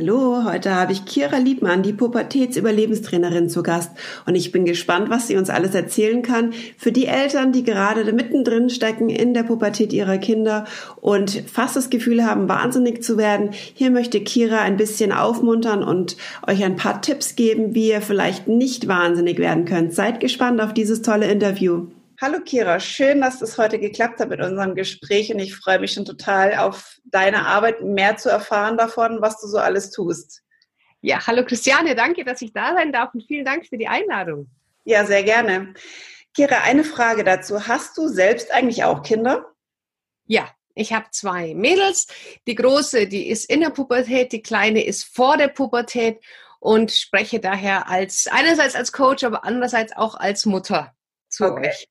Hallo, heute habe ich Kira Liebmann, die Pubertätsüberlebenstrainerin zu Gast und ich bin gespannt, was sie uns alles erzählen kann für die Eltern, die gerade mittendrin stecken in der Pubertät ihrer Kinder und fast das Gefühl haben, wahnsinnig zu werden. Hier möchte Kira ein bisschen aufmuntern und euch ein paar Tipps geben, wie ihr vielleicht nicht wahnsinnig werden könnt. Seid gespannt auf dieses tolle Interview. Hallo Kira, schön, dass es heute geklappt hat mit unserem Gespräch und ich freue mich schon total auf deine Arbeit, mehr zu erfahren davon, was du so alles tust. Ja, hallo Christiane, danke, dass ich da sein darf und vielen Dank für die Einladung. Ja, sehr gerne. Kira, eine Frage dazu. Hast du selbst eigentlich auch Kinder? Ja, ich habe zwei Mädels. Die große, die ist in der Pubertät, die kleine ist vor der Pubertät und spreche daher als einerseits als Coach, aber andererseits auch als Mutter zu okay. euch.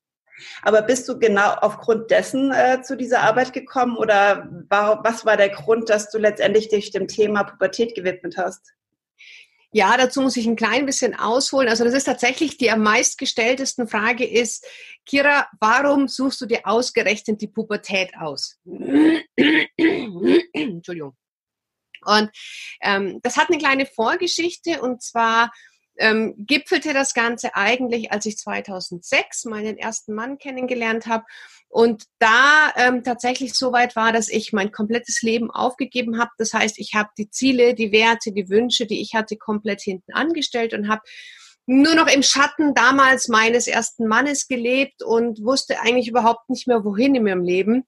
Aber bist du genau aufgrund dessen äh, zu dieser Arbeit gekommen oder war, was war der Grund, dass du letztendlich dich dem Thema Pubertät gewidmet hast? Ja, dazu muss ich ein klein bisschen ausholen. Also das ist tatsächlich die am meistgestelltesten Frage ist, Kira, warum suchst du dir ausgerechnet die Pubertät aus? Entschuldigung. Und ähm, das hat eine kleine Vorgeschichte und zwar ähm, gipfelte das Ganze eigentlich, als ich 2006 meinen ersten Mann kennengelernt habe und da ähm, tatsächlich so weit war, dass ich mein komplettes Leben aufgegeben habe. Das heißt, ich habe die Ziele, die Werte, die Wünsche, die ich hatte, komplett hinten angestellt und habe nur noch im Schatten damals meines ersten Mannes gelebt und wusste eigentlich überhaupt nicht mehr, wohin in meinem Leben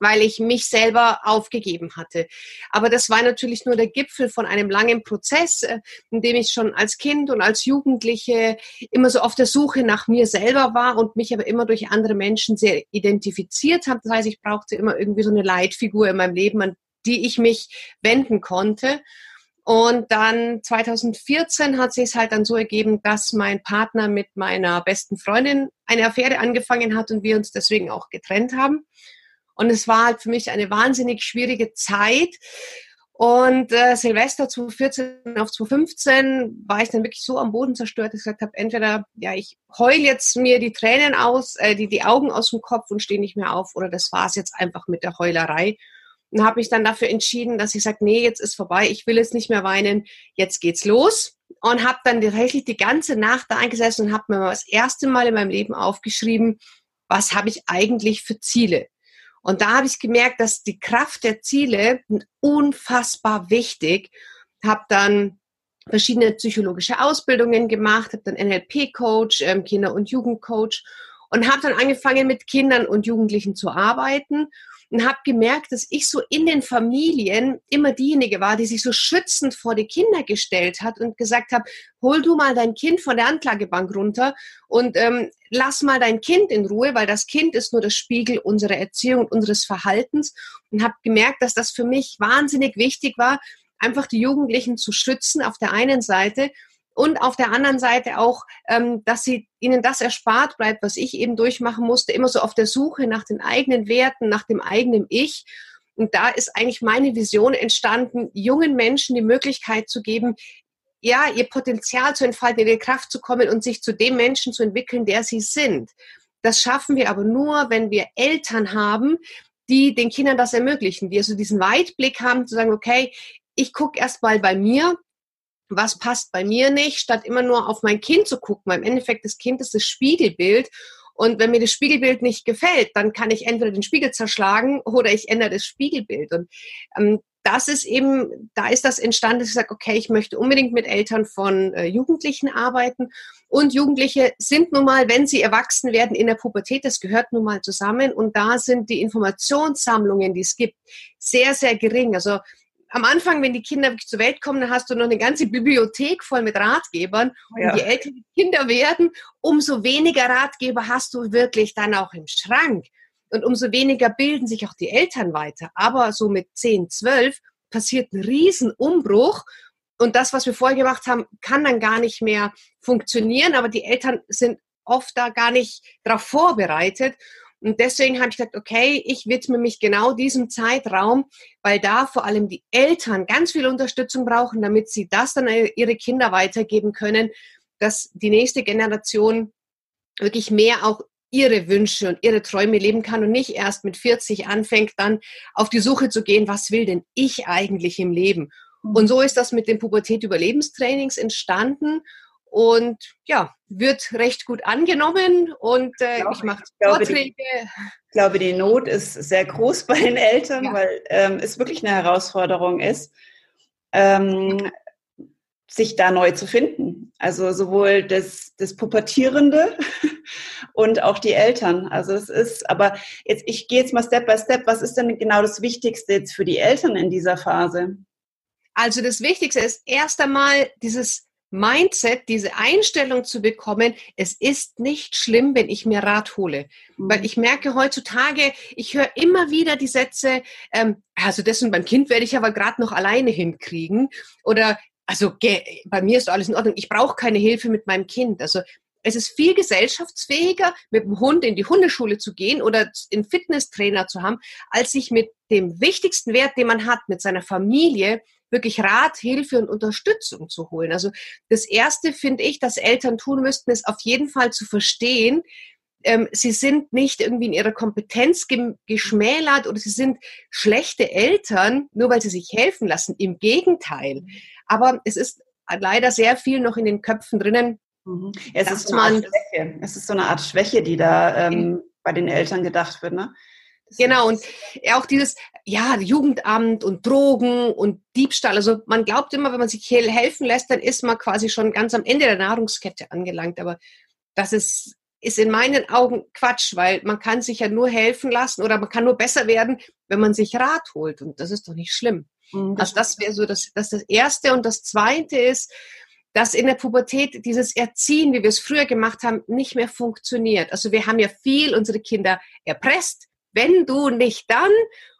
weil ich mich selber aufgegeben hatte. Aber das war natürlich nur der Gipfel von einem langen Prozess, äh, in dem ich schon als Kind und als Jugendliche immer so auf der Suche nach mir selber war und mich aber immer durch andere Menschen sehr identifiziert habe. Das heißt, ich brauchte immer irgendwie so eine Leitfigur in meinem Leben, an die ich mich wenden konnte. Und dann 2014 hat sich es halt dann so ergeben, dass mein Partner mit meiner besten Freundin eine Affäre angefangen hat und wir uns deswegen auch getrennt haben. Und es war halt für mich eine wahnsinnig schwierige Zeit. Und äh, Silvester 2014 auf 2015 war ich dann wirklich so am Boden zerstört, dass ich gesagt habe, entweder ja, ich heul jetzt mir die Tränen aus, äh, die, die Augen aus dem Kopf und stehe nicht mehr auf, oder das war es jetzt einfach mit der Heulerei. Und habe mich dann dafür entschieden, dass ich sage, nee, jetzt ist vorbei, ich will jetzt nicht mehr weinen, jetzt geht's los. Und habe dann tatsächlich die ganze Nacht da eingesessen und habe mir das erste Mal in meinem Leben aufgeschrieben, was habe ich eigentlich für Ziele? Und da habe ich gemerkt, dass die Kraft der Ziele unfassbar wichtig. Habe dann verschiedene psychologische Ausbildungen gemacht, habe dann NLP-Coach, ähm, Kinder- und Jugendcoach und habe dann angefangen mit Kindern und Jugendlichen zu arbeiten und habe gemerkt, dass ich so in den Familien immer diejenige war, die sich so schützend vor die Kinder gestellt hat und gesagt habe, hol du mal dein Kind von der Anklagebank runter und ähm, lass mal dein Kind in Ruhe, weil das Kind ist nur das Spiegel unserer Erziehung und unseres Verhaltens und habe gemerkt, dass das für mich wahnsinnig wichtig war, einfach die Jugendlichen zu schützen auf der einen Seite und auf der anderen Seite auch, ähm, dass sie ihnen das erspart bleibt, was ich eben durchmachen musste, immer so auf der Suche nach den eigenen Werten, nach dem eigenen Ich. Und da ist eigentlich meine Vision entstanden, jungen Menschen die Möglichkeit zu geben, ja, ihr Potenzial zu entfalten, in ihre Kraft zu kommen und sich zu dem Menschen zu entwickeln, der sie sind. Das schaffen wir aber nur, wenn wir Eltern haben, die den Kindern das ermöglichen, die also diesen Weitblick haben, zu sagen, okay, ich gucke erst mal bei mir, was passt bei mir nicht, statt immer nur auf mein Kind zu gucken. Weil im Endeffekt, das Kind ist das Spiegelbild. Und wenn mir das Spiegelbild nicht gefällt, dann kann ich entweder den Spiegel zerschlagen oder ich ändere das Spiegelbild. Und ähm, das ist eben, da ist das entstanden, dass ich sage, okay, ich möchte unbedingt mit Eltern von äh, Jugendlichen arbeiten. Und Jugendliche sind nun mal, wenn sie erwachsen werden in der Pubertät, das gehört nun mal zusammen. Und da sind die Informationssammlungen, die es gibt, sehr, sehr gering. Also am Anfang, wenn die Kinder wirklich zur Welt kommen, dann hast du noch eine ganze Bibliothek voll mit Ratgebern. Ja. Und je älter die Kinder werden, umso weniger Ratgeber hast du wirklich dann auch im Schrank. Und umso weniger bilden sich auch die Eltern weiter. Aber so mit 10, 12 passiert ein Riesenumbruch. Und das, was wir vorher gemacht haben, kann dann gar nicht mehr funktionieren. Aber die Eltern sind oft da gar nicht darauf vorbereitet. Und deswegen habe ich gesagt, okay, ich widme mich genau diesem Zeitraum, weil da vor allem die Eltern ganz viel Unterstützung brauchen, damit sie das dann ihre Kinder weitergeben können, dass die nächste Generation wirklich mehr auch ihre Wünsche und ihre Träume leben kann und nicht erst mit 40 anfängt, dann auf die Suche zu gehen, was will denn ich eigentlich im Leben? Und so ist das mit den Pubertät-Überlebenstrainings entstanden und ja, wird recht gut angenommen und äh, ich, ich mache Vorträge. ich glaube, die Not ist sehr groß bei den Eltern, ja. weil ähm, es wirklich eine Herausforderung ist. Ähm, sich da neu zu finden. Also sowohl das, das Pubertierende und auch die Eltern. Also es ist, aber jetzt, ich gehe jetzt mal Step by Step. Was ist denn genau das Wichtigste jetzt für die Eltern in dieser Phase? Also das Wichtigste ist erst einmal dieses Mindset, diese Einstellung zu bekommen, es ist nicht schlimm, wenn ich mir Rat hole. Mhm. Weil ich merke heutzutage, ich höre immer wieder die Sätze, ähm, also das und beim Kind werde ich aber gerade noch alleine hinkriegen. Oder also bei mir ist alles in Ordnung, ich brauche keine Hilfe mit meinem Kind. Also es ist viel gesellschaftsfähiger, mit dem Hund in die Hundeschule zu gehen oder einen Fitnesstrainer zu haben, als sich mit dem wichtigsten Wert, den man hat, mit seiner Familie, wirklich Rat, Hilfe und Unterstützung zu holen. Also das Erste finde ich, dass Eltern tun müssten, ist auf jeden Fall zu verstehen, ähm, sie sind nicht irgendwie in ihrer Kompetenz geschmälert oder sie sind schlechte Eltern, nur weil sie sich helfen lassen. Im Gegenteil. Aber es ist leider sehr viel noch in den Köpfen drinnen. Mhm. Es, ist so eine Art Schwäche. es ist so eine Art Schwäche, die da ähm, bei den Eltern gedacht wird. Ne? Genau, und auch dieses, ja, Jugendamt und Drogen und Diebstahl. Also man glaubt immer, wenn man sich hier helfen lässt, dann ist man quasi schon ganz am Ende der Nahrungskette angelangt. Aber das ist, ist in meinen Augen Quatsch, weil man kann sich ja nur helfen lassen oder man kann nur besser werden, wenn man sich Rat holt. Und das ist doch nicht schlimm. Mhm, also das wäre so das, das, das Erste. Und das Zweite ist, dass in der Pubertät dieses Erziehen, wie wir es früher gemacht haben, nicht mehr funktioniert. Also wir haben ja viel unsere Kinder erpresst, wenn du nicht dann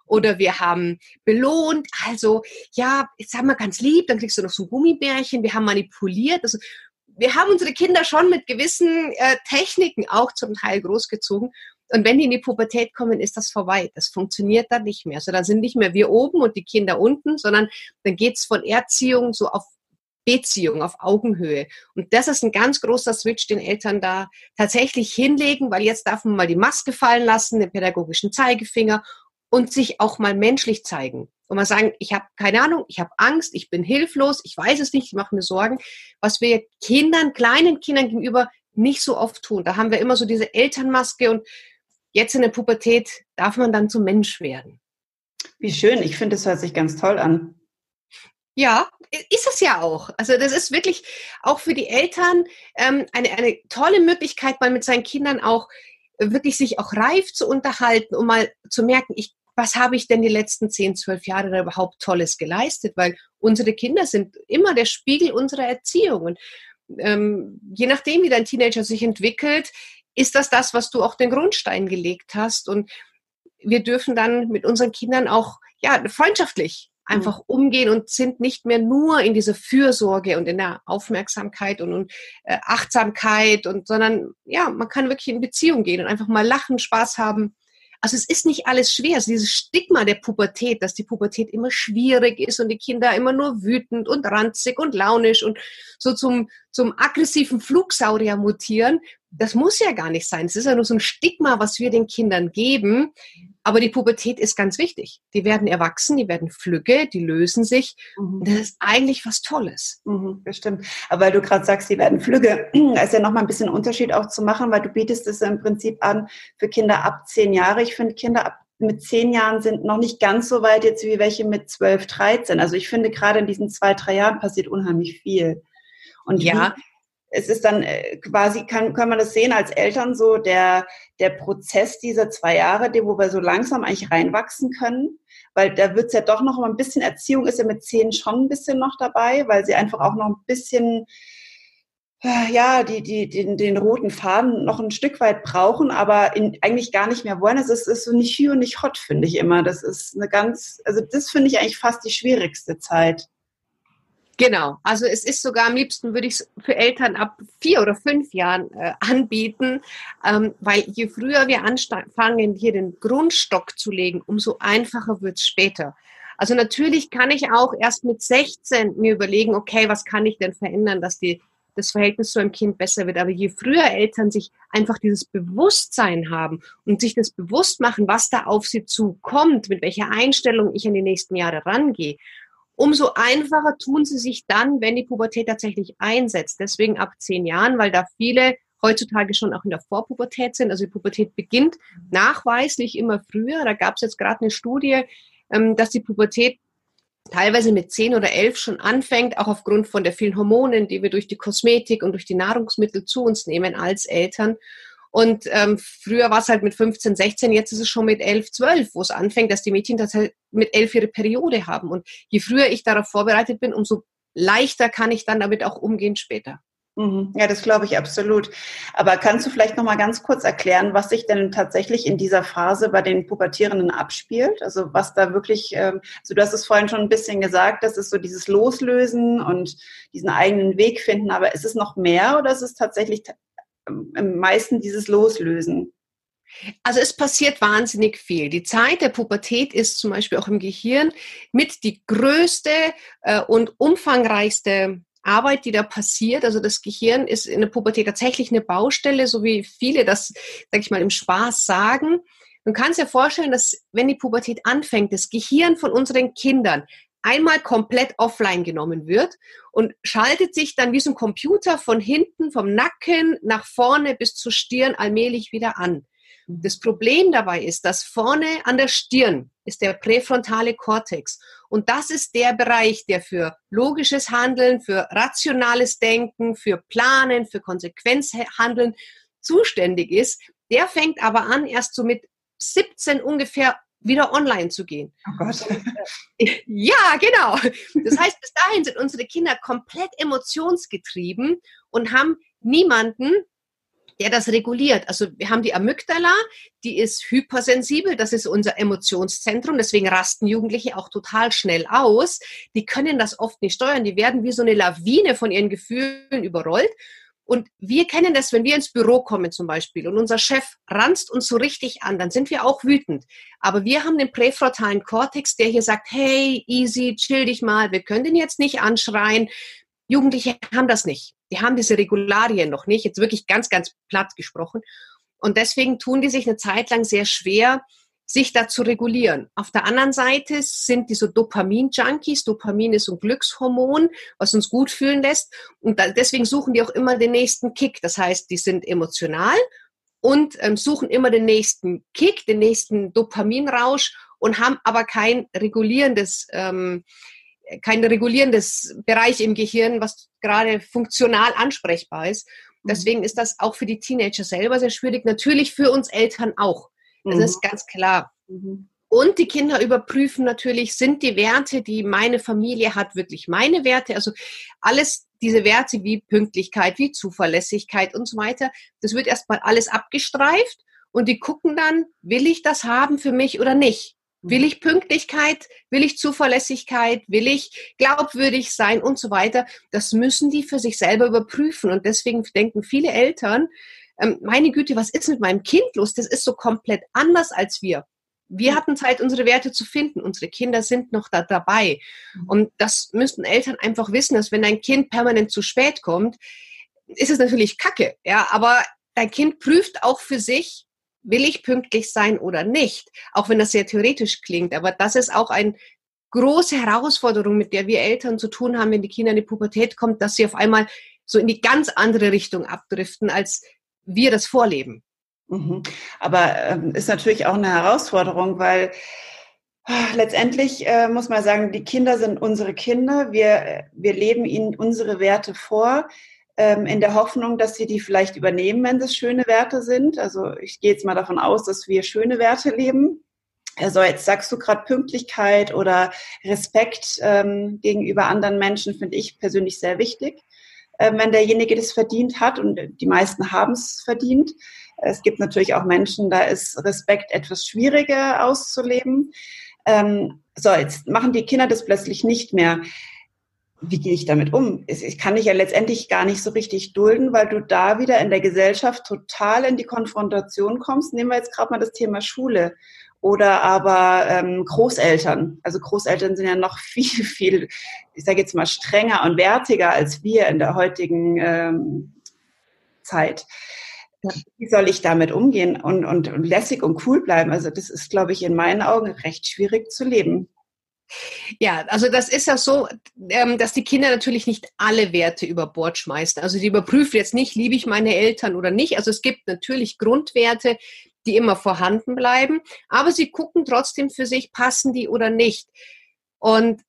oder wir haben belohnt, also ja, jetzt haben wir ganz lieb, dann kriegst du noch so ein Gummibärchen, wir haben manipuliert, also wir haben unsere Kinder schon mit gewissen äh, Techniken auch zum Teil großgezogen. Und wenn die in die Pubertät kommen, ist das vorbei. Das funktioniert dann nicht mehr. Also dann sind nicht mehr wir oben und die Kinder unten, sondern dann geht's von Erziehung so auf Beziehung, auf Augenhöhe. Und das ist ein ganz großer Switch, den Eltern da tatsächlich hinlegen, weil jetzt darf man mal die Maske fallen lassen, den pädagogischen Zeigefinger und sich auch mal menschlich zeigen. Und mal sagen, ich habe keine Ahnung, ich habe Angst, ich bin hilflos, ich weiß es nicht, ich mache mir Sorgen. Was wir Kindern, kleinen Kindern gegenüber nicht so oft tun. Da haben wir immer so diese Elternmaske und jetzt in der Pubertät darf man dann zum Mensch werden. Wie schön, ich finde, es hört sich ganz toll an. Ja, ist es ja auch. Also das ist wirklich auch für die Eltern ähm, eine, eine tolle Möglichkeit, mal mit seinen Kindern auch wirklich sich auch reif zu unterhalten, um mal zu merken, ich, was habe ich denn die letzten 10, 12 Jahre da überhaupt Tolles geleistet? Weil unsere Kinder sind immer der Spiegel unserer Erziehung. Und ähm, je nachdem, wie dein Teenager sich entwickelt, ist das das, was du auch den Grundstein gelegt hast. Und wir dürfen dann mit unseren Kindern auch ja freundschaftlich einfach mhm. umgehen und sind nicht mehr nur in dieser Fürsorge und in der Aufmerksamkeit und, und äh, Achtsamkeit und sondern ja, man kann wirklich in Beziehung gehen und einfach mal lachen, Spaß haben. Also es ist nicht alles schwer. Also dieses Stigma der Pubertät, dass die Pubertät immer schwierig ist und die Kinder immer nur wütend und ranzig und launisch und so zum, zum aggressiven Flugsaurier mutieren, das muss ja gar nicht sein. Es ist ja nur so ein Stigma, was wir den Kindern geben, aber die Pubertät ist ganz wichtig. Die werden erwachsen, die werden flügge, die lösen sich. Mhm. Das ist eigentlich was Tolles. Mhm, bestimmt. Aber weil du gerade sagst, die werden flügge, ist ja nochmal ein bisschen Unterschied auch zu machen, weil du bietest es im Prinzip an für Kinder ab zehn Jahre. Ich finde, Kinder ab mit zehn Jahren sind noch nicht ganz so weit jetzt wie welche mit zwölf, dreizehn. Also ich finde, gerade in diesen zwei, drei Jahren passiert unheimlich viel. Und ja, es ist dann äh, quasi, kann, kann man das sehen als Eltern so, der, der Prozess dieser zwei Jahre, wo wir so langsam eigentlich reinwachsen können, weil da wird's ja doch noch ein bisschen, Erziehung ist ja mit zehn schon ein bisschen noch dabei, weil sie einfach auch noch ein bisschen, äh, ja, die, die, den, den roten Faden noch ein Stück weit brauchen, aber in, eigentlich gar nicht mehr wollen. Es ist, ist so nicht hü und nicht hot, finde ich immer. Das ist eine ganz, also das finde ich eigentlich fast die schwierigste Zeit. Genau, also es ist sogar am liebsten, würde ich es für Eltern ab vier oder fünf Jahren äh, anbieten, ähm, weil je früher wir anfangen, hier den Grundstock zu legen, umso einfacher wird es später. Also natürlich kann ich auch erst mit 16 mir überlegen, okay, was kann ich denn verändern, dass die, das Verhältnis zu einem Kind besser wird. Aber je früher Eltern sich einfach dieses Bewusstsein haben und sich das bewusst machen, was da auf sie zukommt, mit welcher Einstellung ich in die nächsten Jahre rangehe, umso einfacher tun sie sich dann, wenn die Pubertät tatsächlich einsetzt. Deswegen ab zehn Jahren, weil da viele heutzutage schon auch in der Vorpubertät sind. Also die Pubertät beginnt nachweislich immer früher. Da gab es jetzt gerade eine Studie, ähm, dass die Pubertät teilweise mit zehn oder elf schon anfängt, auch aufgrund von der vielen Hormonen, die wir durch die Kosmetik und durch die Nahrungsmittel zu uns nehmen als Eltern. Und ähm, früher war es halt mit 15, 16, jetzt ist es schon mit 11, 12, wo es anfängt, dass die Mädchen tatsächlich mit 11 ihre Periode haben. Und je früher ich darauf vorbereitet bin, umso leichter kann ich dann damit auch umgehen später. Mhm. Ja, das glaube ich absolut. Aber kannst du vielleicht noch mal ganz kurz erklären, was sich denn tatsächlich in dieser Phase bei den Pubertierenden abspielt? Also was da wirklich, ähm, also du hast es vorhin schon ein bisschen gesagt, das ist so dieses Loslösen und diesen eigenen Weg finden. Aber ist es noch mehr oder ist es tatsächlich am meisten dieses Loslösen? Also es passiert wahnsinnig viel. Die Zeit der Pubertät ist zum Beispiel auch im Gehirn mit die größte äh, und umfangreichste Arbeit, die da passiert. Also das Gehirn ist in der Pubertät tatsächlich eine Baustelle, so wie viele das, sag ich mal, im Spaß sagen. Man kann sich ja vorstellen, dass wenn die Pubertät anfängt, das Gehirn von unseren Kindern einmal komplett offline genommen wird und schaltet sich dann wie so ein Computer von hinten, vom Nacken nach vorne bis zur Stirn allmählich wieder an. Das Problem dabei ist, dass vorne an der Stirn ist der präfrontale Kortex. Und das ist der Bereich, der für logisches Handeln, für rationales Denken, für Planen, für Konsequenzhandeln zuständig ist. Der fängt aber an, erst so mit 17 ungefähr wieder online zu gehen. Oh Gott. Äh, ja, genau. Das heißt, bis dahin sind unsere Kinder komplett emotionsgetrieben und haben niemanden, der das reguliert. Also wir haben die Amygdala, die ist hypersensibel, das ist unser Emotionszentrum, deswegen rasten Jugendliche auch total schnell aus. Die können das oft nicht steuern, die werden wie so eine Lawine von ihren Gefühlen überrollt. Und wir kennen das, wenn wir ins Büro kommen zum Beispiel und unser Chef ranzt uns so richtig an, dann sind wir auch wütend. Aber wir haben den präfrontalen Kortex, der hier sagt, hey, easy, chill dich mal, wir können den jetzt nicht anschreien. Jugendliche haben das nicht. Die haben diese Regularien noch nicht, jetzt wirklich ganz, ganz platt gesprochen. Und deswegen tun die sich eine Zeit lang sehr schwer, sich da zu regulieren. Auf der anderen Seite sind diese Dopamin-Junkies. Dopamin ist ein Glückshormon, was uns gut fühlen lässt. Und deswegen suchen die auch immer den nächsten Kick. Das heißt, die sind emotional und ähm, suchen immer den nächsten Kick, den nächsten Dopaminrausch und haben aber kein regulierendes ähm, kein regulierendes Bereich im Gehirn, was gerade funktional ansprechbar ist. Mhm. Deswegen ist das auch für die Teenager selber sehr schwierig. Natürlich für uns Eltern auch. Das mhm. ist ganz klar. Mhm. Und die Kinder überprüfen natürlich, sind die Werte, die meine Familie hat, wirklich meine Werte? Also alles diese Werte wie Pünktlichkeit, wie Zuverlässigkeit und so weiter, das wird erstmal alles abgestreift und die gucken dann, will ich das haben für mich oder nicht? Will ich Pünktlichkeit? Will ich Zuverlässigkeit? Will ich glaubwürdig sein und so weiter? Das müssen die für sich selber überprüfen. Und deswegen denken viele Eltern, ähm, meine Güte, was ist mit meinem Kind los? Das ist so komplett anders als wir. Wir hatten Zeit, unsere Werte zu finden. Unsere Kinder sind noch da dabei. Mhm. Und das müssten Eltern einfach wissen, dass wenn dein Kind permanent zu spät kommt, ist es natürlich Kacke. Ja, aber dein Kind prüft auch für sich, will ich pünktlich sein oder nicht? Auch wenn das sehr theoretisch klingt, aber das ist auch eine große Herausforderung, mit der wir Eltern zu tun haben, wenn die Kinder in die Pubertät kommen, dass sie auf einmal so in die ganz andere Richtung abdriften, als wir das vorleben. Mhm. Aber ähm, ist natürlich auch eine Herausforderung, weil ah, letztendlich äh, muss man sagen, die Kinder sind unsere Kinder. Wir, wir leben ihnen unsere Werte vor ähm, in der Hoffnung, dass sie die vielleicht übernehmen, wenn das schöne Werte sind. Also ich gehe jetzt mal davon aus, dass wir schöne Werte leben. Also jetzt sagst du gerade Pünktlichkeit oder Respekt ähm, gegenüber anderen Menschen, finde ich persönlich sehr wichtig, äh, wenn derjenige das verdient hat und die meisten haben es verdient. Es gibt natürlich auch Menschen, da ist Respekt etwas schwieriger auszuleben. Ähm, so, jetzt machen die Kinder das plötzlich nicht mehr wie gehe ich damit um? Ich kann dich ja letztendlich gar nicht so richtig dulden, weil du da wieder in der Gesellschaft total in die Konfrontation kommst. Nehmen wir jetzt gerade mal das Thema Schule oder aber ähm, Großeltern. Also Großeltern sind ja noch viel, viel, ich sage jetzt mal, strenger und wertiger als wir in der heutigen ähm, Zeit. Wie soll ich damit umgehen und, und, und lässig und cool bleiben? Also das ist, glaube ich, in meinen Augen recht schwierig zu leben. Ja, also das ist ja so, ähm, dass die Kinder natürlich nicht alle Werte über Bord schmeißen. Also die überprüfen jetzt nicht, liebe ich meine Eltern oder nicht. Also es gibt natürlich Grundwerte, die immer vorhanden bleiben, aber sie gucken trotzdem für sich, passen die oder nicht. Und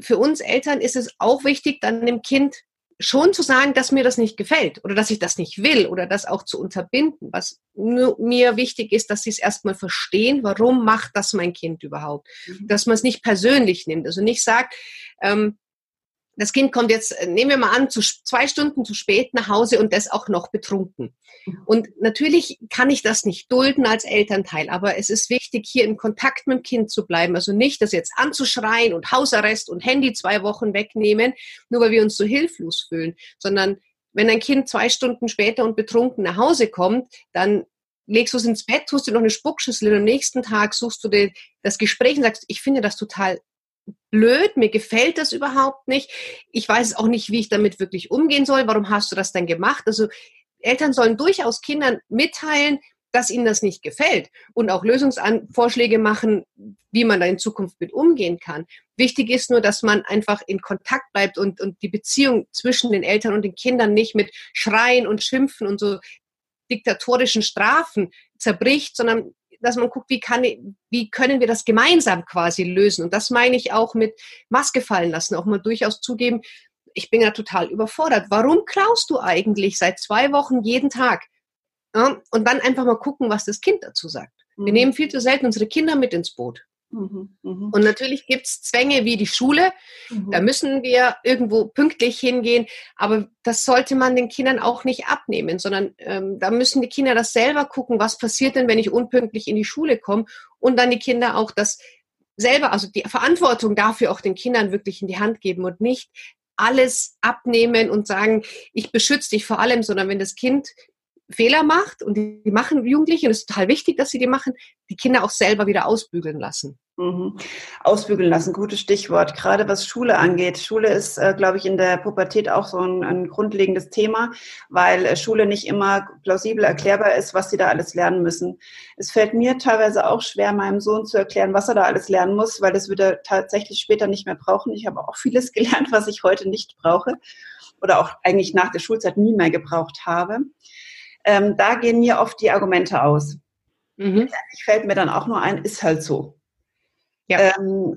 für uns Eltern ist es auch wichtig, dann dem Kind schon zu sagen, dass mir das nicht gefällt oder dass ich das nicht will oder das auch zu unterbinden. Was mir wichtig ist, dass sie es erstmal verstehen, warum macht das mein Kind überhaupt? Mhm. Dass man es nicht persönlich nimmt. Also nicht sagt, ähm, das Kind kommt jetzt, äh, nehmen wir mal an, zu zwei Stunden zu spät nach Hause und das auch noch betrunken. Mhm. Und natürlich kann ich das nicht dulden als Elternteil, aber es ist wichtig, hier in Kontakt mit dem Kind zu bleiben. Also nicht, das jetzt anzuschreien und Hausarrest und Handy zwei Wochen wegnehmen, nur weil wir uns so hilflos fühlen, sondern wenn ein Kind zwei Stunden später und betrunken nach Hause kommt, dann legst du es ins Bett, tust dir noch eine Spuckschüssel und am nächsten Tag suchst du dir das Gespräch und sagst, ich finde das total blöd, mir gefällt das überhaupt nicht. Ich weiß auch nicht, wie ich damit wirklich umgehen soll. Warum hast du das denn gemacht? Also Eltern sollen durchaus Kindern mitteilen, dass ihnen das nicht gefällt und auch Lösungsvorschläge machen, wie man da in Zukunft mit umgehen kann. Wichtig ist nur, dass man einfach in Kontakt bleibt und, und die Beziehung zwischen den Eltern und den Kindern nicht mit Schreien und Schimpfen und so diktatorischen Strafen zerbricht, sondern dass man guckt, wie, kann, wie können wir das gemeinsam quasi lösen. Und das meine ich auch mit Maske fallen lassen, auch mal durchaus zugeben, ich bin ja total überfordert. Warum klaust du eigentlich seit zwei Wochen jeden Tag? Ja, und dann einfach mal gucken, was das Kind dazu sagt. Wir mhm. nehmen viel zu selten unsere Kinder mit ins Boot. Mhm, mhm. Und natürlich gibt es Zwänge wie die Schule. Mhm. Da müssen wir irgendwo pünktlich hingehen. Aber das sollte man den Kindern auch nicht abnehmen, sondern ähm, da müssen die Kinder das selber gucken, was passiert denn, wenn ich unpünktlich in die Schule komme. Und dann die Kinder auch das selber, also die Verantwortung dafür auch den Kindern wirklich in die Hand geben und nicht alles abnehmen und sagen, ich beschütze dich vor allem, sondern wenn das Kind Fehler macht und die machen Jugendliche und es ist total wichtig, dass sie die machen, die Kinder auch selber wieder ausbügeln lassen. Mhm. Ausbügeln lassen, gutes Stichwort. Gerade was Schule angeht. Schule ist, äh, glaube ich, in der Pubertät auch so ein, ein grundlegendes Thema, weil äh, Schule nicht immer plausibel erklärbar ist, was sie da alles lernen müssen. Es fällt mir teilweise auch schwer, meinem Sohn zu erklären, was er da alles lernen muss, weil das wird er tatsächlich später nicht mehr brauchen. Ich habe auch vieles gelernt, was ich heute nicht brauche oder auch eigentlich nach der Schulzeit nie mehr gebraucht habe. Ähm, da gehen mir oft die Argumente aus. Mhm. fällt mir dann auch nur ein, ist halt so. Ja. Ähm,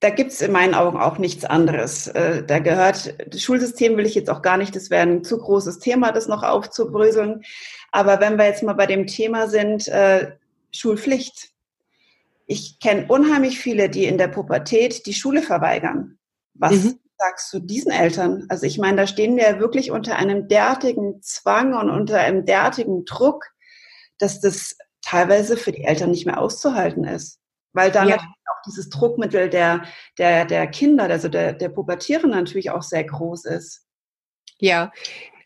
da gibt es in meinen Augen auch nichts anderes. Äh, da gehört, das Schulsystem will ich jetzt auch gar nicht, das wäre ein zu großes Thema, das noch aufzubröseln. Aber wenn wir jetzt mal bei dem Thema sind, äh, Schulpflicht. Ich kenne unheimlich viele, die in der Pubertät die Schule verweigern. Was mhm. Sagst du diesen Eltern? Also ich meine, da stehen wir ja wirklich unter einem derartigen Zwang und unter einem derartigen Druck, dass das teilweise für die Eltern nicht mehr auszuhalten ist. Weil dann ja. auch dieses Druckmittel der, der, der Kinder, also der, der Pubertierenden natürlich auch sehr groß ist. Ja,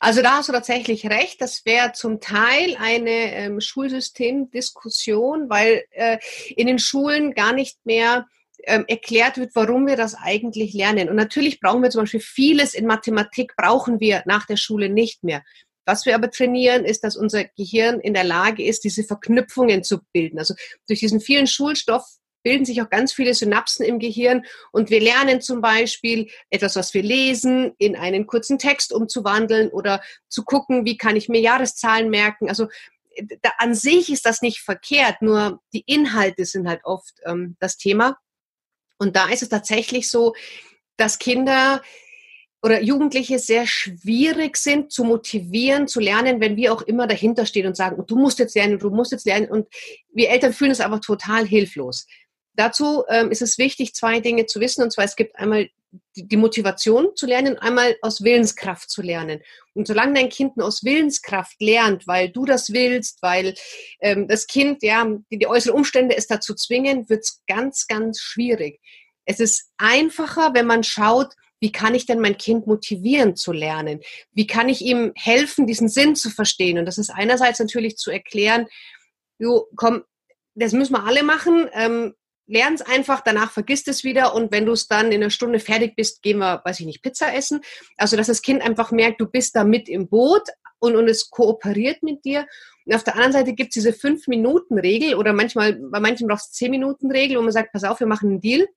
also da hast du tatsächlich recht. Das wäre zum Teil eine ähm, Schulsystemdiskussion, weil äh, in den Schulen gar nicht mehr ähm, erklärt wird, warum wir das eigentlich lernen. Und natürlich brauchen wir zum Beispiel vieles in Mathematik, brauchen wir nach der Schule nicht mehr. Was wir aber trainieren, ist, dass unser Gehirn in der Lage ist, diese Verknüpfungen zu bilden. Also durch diesen vielen Schulstoff bilden sich auch ganz viele Synapsen im Gehirn und wir lernen zum Beispiel etwas, was wir lesen, in einen kurzen Text umzuwandeln oder zu gucken, wie kann ich mir Jahreszahlen merken. Also da, an sich ist das nicht verkehrt, nur die Inhalte sind halt oft ähm, das Thema. Und da ist es tatsächlich so, dass Kinder oder Jugendliche sehr schwierig sind zu motivieren, zu lernen, wenn wir auch immer dahinter stehen und sagen, du musst jetzt lernen, du musst jetzt lernen. Und wir Eltern fühlen es aber total hilflos. Dazu ähm, ist es wichtig, zwei Dinge zu wissen. Und zwar, es gibt einmal die, Motivation zu lernen, einmal aus Willenskraft zu lernen. Und solange dein Kind nur aus Willenskraft lernt, weil du das willst, weil ähm, das Kind, ja, die, die äußeren Umstände es dazu zwingen, wird es ganz, ganz schwierig. Es ist einfacher, wenn man schaut, wie kann ich denn mein Kind motivieren zu lernen? Wie kann ich ihm helfen, diesen Sinn zu verstehen? Und das ist einerseits natürlich zu erklären, du, komm, das müssen wir alle machen. Ähm, lern es einfach, danach vergisst es wieder und wenn du es dann in einer Stunde fertig bist, gehen wir, weiß ich nicht, Pizza essen. Also, dass das Kind einfach merkt, du bist da mit im Boot und, und es kooperiert mit dir. Und auf der anderen Seite gibt es diese Fünf-Minuten-Regel oder manchmal, bei manchen brauchst du Zehn-Minuten-Regel, wo man sagt, pass auf, wir machen einen Deal.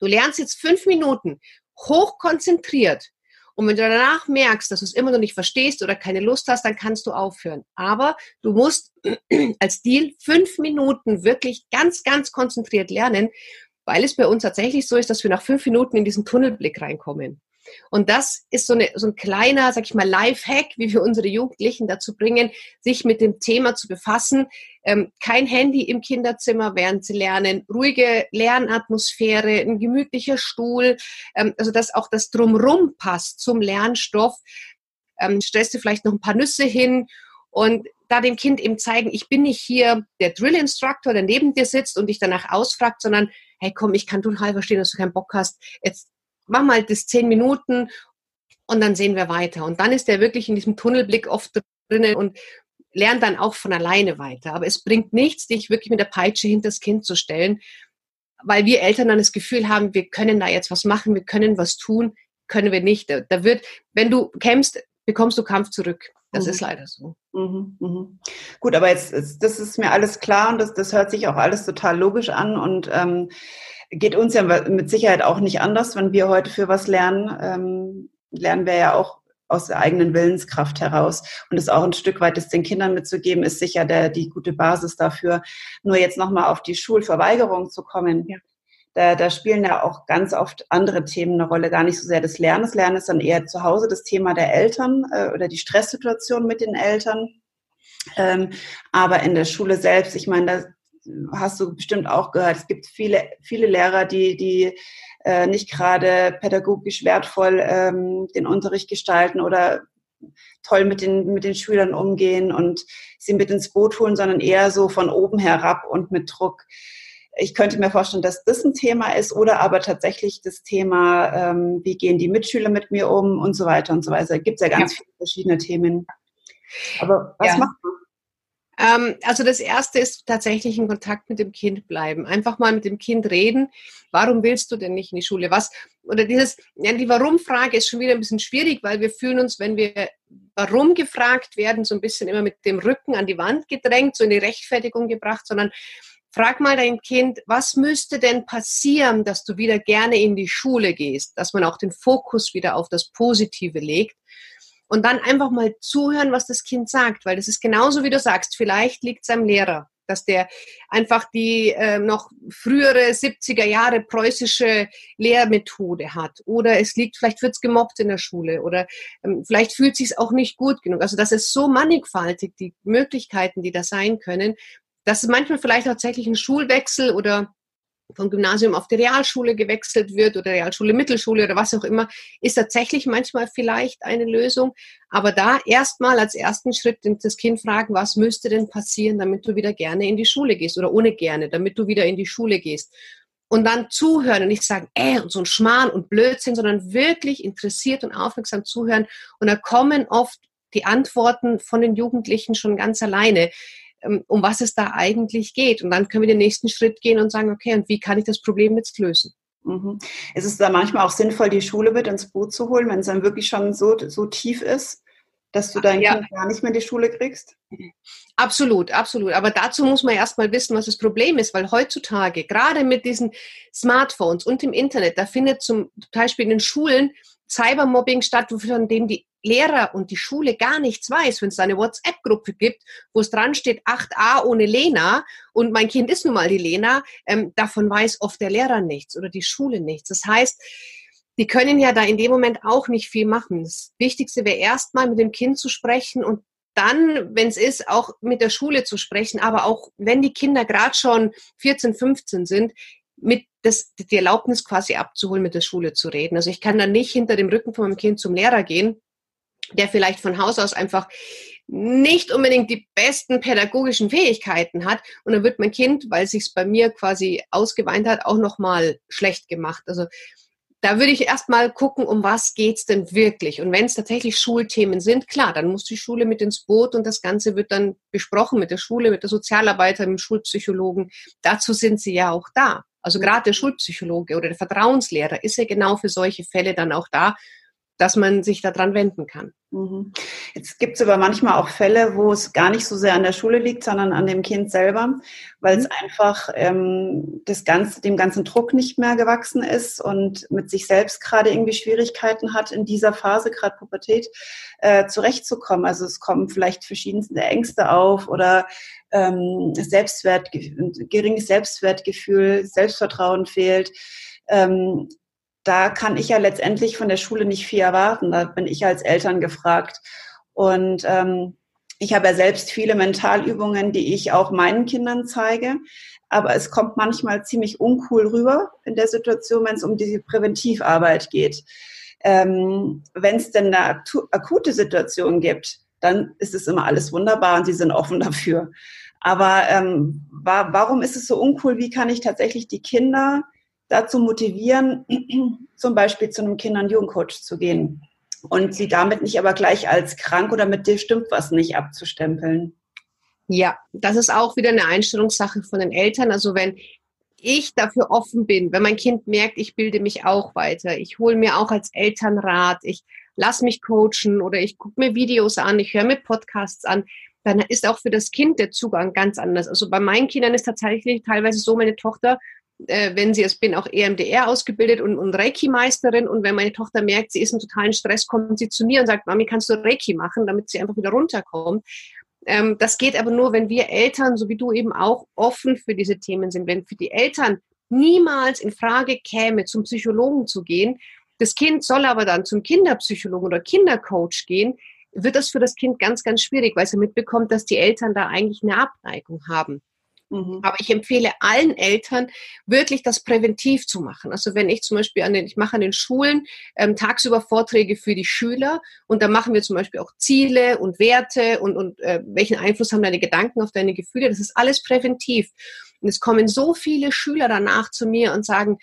Du lernst jetzt fünf Minuten hochkonzentriert und wenn du danach merkst, dass du es immer noch nicht verstehst oder keine Lust hast, dann kannst du aufhören. Aber du musst als Deal fünf Minuten wirklich ganz, ganz konzentriert lernen, weil es bei uns tatsächlich so ist, dass wir nach fünf Minuten in diesen Tunnelblick reinkommen. Und das ist so, eine, so ein kleiner, sag ich mal, Life-Hack, wie wir unsere Jugendlichen dazu bringen, sich mit dem Thema zu befassen. Ähm, kein Handy im Kinderzimmer, während sie lernen, ruhige Lernatmosphäre, ein gemütlicher Stuhl, ähm, also dass auch das Drumrum passt zum Lernstoff. Ähm, stellst du vielleicht noch ein paar Nüsse hin und da dem Kind eben zeigen, ich bin nicht hier der Drill-Instructor, der neben dir sitzt und dich danach ausfragt, sondern hey komm, ich kann total verstehen, dass du keinen Bock hast. Jetzt mach mal das zehn Minuten und dann sehen wir weiter. Und dann ist er wirklich in diesem Tunnelblick oft drinnen und lernt dann auch von alleine weiter. Aber es bringt nichts, dich wirklich mit der Peitsche hinter das Kind zu stellen, weil wir Eltern dann das Gefühl haben, wir können da jetzt was machen, wir können was tun, können wir nicht. Da wird, wenn du kämpfst, bekommst du Kampf zurück. Das mhm. ist leider so. Mhm, mhm. Gut, aber jetzt, das ist mir alles klar und das, das hört sich auch alles total logisch an und ähm, geht uns ja mit Sicherheit auch nicht anders, wenn wir heute für was lernen. Ähm, lernen wir ja auch aus der eigenen Willenskraft heraus. Und es auch ein Stück weit es den Kindern mitzugeben, ist sicher der, die gute Basis dafür. Nur jetzt nochmal auf die Schulverweigerung zu kommen. Ja. Da, da spielen ja auch ganz oft andere Themen eine Rolle, gar nicht so sehr des Lernens. Lernen ist dann eher zu Hause das Thema der Eltern äh, oder die Stresssituation mit den Eltern. Ähm, aber in der Schule selbst, ich meine, da hast du bestimmt auch gehört, es gibt viele, viele Lehrer, die, die äh, nicht gerade pädagogisch wertvoll ähm, den Unterricht gestalten oder toll mit den, mit den Schülern umgehen und sie mit ins Boot holen, sondern eher so von oben herab und mit Druck. Ich könnte mir vorstellen, dass das ein Thema ist oder aber tatsächlich das Thema, ähm, wie gehen die Mitschüler mit mir um und so weiter und so weiter. Es gibt ja ganz ja. viele verschiedene Themen. Aber was ja. macht man? Ähm, also das erste ist tatsächlich in Kontakt mit dem Kind bleiben. Einfach mal mit dem Kind reden. Warum willst du denn nicht in die Schule? Was? Oder dieses, ja, die Warum-Frage ist schon wieder ein bisschen schwierig, weil wir fühlen uns, wenn wir warum gefragt werden, so ein bisschen immer mit dem Rücken an die Wand gedrängt, so in die Rechtfertigung gebracht, sondern frag mal dein Kind, was müsste denn passieren, dass du wieder gerne in die Schule gehst, dass man auch den Fokus wieder auf das Positive legt und dann einfach mal zuhören, was das Kind sagt, weil das ist genauso wie du sagst, vielleicht liegt es am Lehrer, dass der einfach die äh, noch frühere 70er Jahre preußische Lehrmethode hat oder es liegt, vielleicht wird es gemobbt in der Schule oder ähm, vielleicht fühlt sich auch nicht gut genug. Also das ist so mannigfaltig, die Möglichkeiten, die da sein können, dass manchmal vielleicht tatsächlich ein Schulwechsel oder vom Gymnasium auf die Realschule gewechselt wird oder Realschule, Mittelschule oder was auch immer, ist tatsächlich manchmal vielleicht eine Lösung. Aber da erstmal als ersten Schritt das Kind fragen, was müsste denn passieren, damit du wieder gerne in die Schule gehst oder ohne gerne, damit du wieder in die Schule gehst. Und dann zuhören und nicht sagen, äh, und so ein Schmarrn und Blödsinn, sondern wirklich interessiert und aufmerksam zuhören. Und da kommen oft die Antworten von den Jugendlichen schon ganz alleine. Ähm, um was es da eigentlich geht. Und dann können wir den nächsten Schritt gehen und sagen, okay, und wie kann ich das Problem jetzt lösen? Mhm. Ist es da manchmal auch sinnvoll, die Schule mit ins Boot zu holen, wenn es dann wirklich schon so, so tief ist, dass du dein ja. Kind gar nicht mehr in die Schule kriegst? Absolut, absolut. Aber dazu muss man erstmal wissen, was das Problem ist, weil heutzutage, gerade mit diesen Smartphones und dem Internet, da findet zum Beispiel in den Schulen Cybermobbing statt, von dem die Lehrer und die Schule gar nichts weiß, wenn es eine WhatsApp-Gruppe gibt, wo es dran steht 8a ohne Lena und mein Kind ist nun mal die Lena, ähm, davon weiß oft der Lehrer nichts oder die Schule nichts. Das heißt, die können ja da in dem Moment auch nicht viel machen. Das Wichtigste wäre erstmal mit dem Kind zu sprechen und dann, wenn es ist, auch mit der Schule zu sprechen, aber auch wenn die Kinder gerade schon 14, 15 sind, mit das, die Erlaubnis quasi abzuholen, mit der Schule zu reden. Also ich kann dann nicht hinter dem Rücken von meinem Kind zum Lehrer gehen, der vielleicht von Haus aus einfach nicht unbedingt die besten pädagogischen Fähigkeiten hat und dann wird mein Kind, weil es sich bei mir quasi ausgeweint hat, auch nochmal schlecht gemacht. Also da würde ich erstmal gucken, um was geht's denn wirklich. Und wenn es tatsächlich Schulthemen sind, klar, dann muss die Schule mit ins Boot und das Ganze wird dann besprochen mit der Schule, mit der Sozialarbeiterin, mit dem Schulpsychologen. Dazu sind sie ja auch da. Also gerade der Schulpsychologe oder der Vertrauenslehrer ist ja genau für solche Fälle dann auch da, dass man sich daran wenden kann. Mhm. Jetzt gibt es aber manchmal auch Fälle, wo es gar nicht so sehr an der Schule liegt, sondern an dem Kind selber, weil mhm. es einfach ähm, das ganze, dem ganzen Druck nicht mehr gewachsen ist und mit sich selbst gerade irgendwie Schwierigkeiten hat, in dieser Phase, gerade Pubertät, äh, zurechtzukommen. Also es kommen vielleicht verschiedenste Ängste auf oder ähm, Selbstwert, geringes Selbstwertgefühl, Selbstvertrauen fehlt. Ähm, da kann ich ja letztendlich von der Schule nicht viel erwarten. Da bin ich als Eltern gefragt. Und ähm, ich habe ja selbst viele Mentalübungen, die ich auch meinen Kindern zeige. Aber es kommt manchmal ziemlich uncool rüber in der Situation, wenn es um diese Präventivarbeit geht. Ähm, wenn es denn eine akute Situation gibt, dann ist es immer alles wunderbar und sie sind offen dafür. Aber ähm, wa warum ist es so uncool? Wie kann ich tatsächlich die Kinder dazu motivieren, zum Beispiel zu einem Kinder- und Jugendcoach zu gehen und sie damit nicht aber gleich als krank oder mit dir stimmt was nicht abzustempeln. Ja, das ist auch wieder eine Einstellungssache von den Eltern. Also wenn ich dafür offen bin, wenn mein Kind merkt, ich bilde mich auch weiter, ich hole mir auch als Elternrat, ich lass mich coachen oder ich gucke mir Videos an, ich höre mir Podcasts an, dann ist auch für das Kind der Zugang ganz anders. Also bei meinen Kindern ist tatsächlich teilweise so, meine Tochter äh, wenn sie es bin, auch EMDR ausgebildet und, und Reiki-Meisterin. Und wenn meine Tochter merkt, sie ist in totalen Stress, kommt sie zu mir und sagt, Mami, kannst du Reiki machen, damit sie einfach wieder runterkommt. Ähm, das geht aber nur, wenn wir Eltern, so wie du eben auch, offen für diese Themen sind. Wenn für die Eltern niemals in Frage käme, zum Psychologen zu gehen, das Kind soll aber dann zum Kinderpsychologen oder Kindercoach gehen, wird das für das Kind ganz, ganz schwierig, weil es mitbekommt, dass die Eltern da eigentlich eine Abneigung haben. Mhm. Aber ich empfehle allen Eltern, wirklich das präventiv zu machen. Also wenn ich zum Beispiel an den, ich mache an den Schulen ähm, tagsüber Vorträge für die Schüler und da machen wir zum Beispiel auch Ziele und Werte und, und äh, welchen Einfluss haben deine Gedanken auf deine Gefühle. Das ist alles präventiv. Und es kommen so viele Schüler danach zu mir und sagen,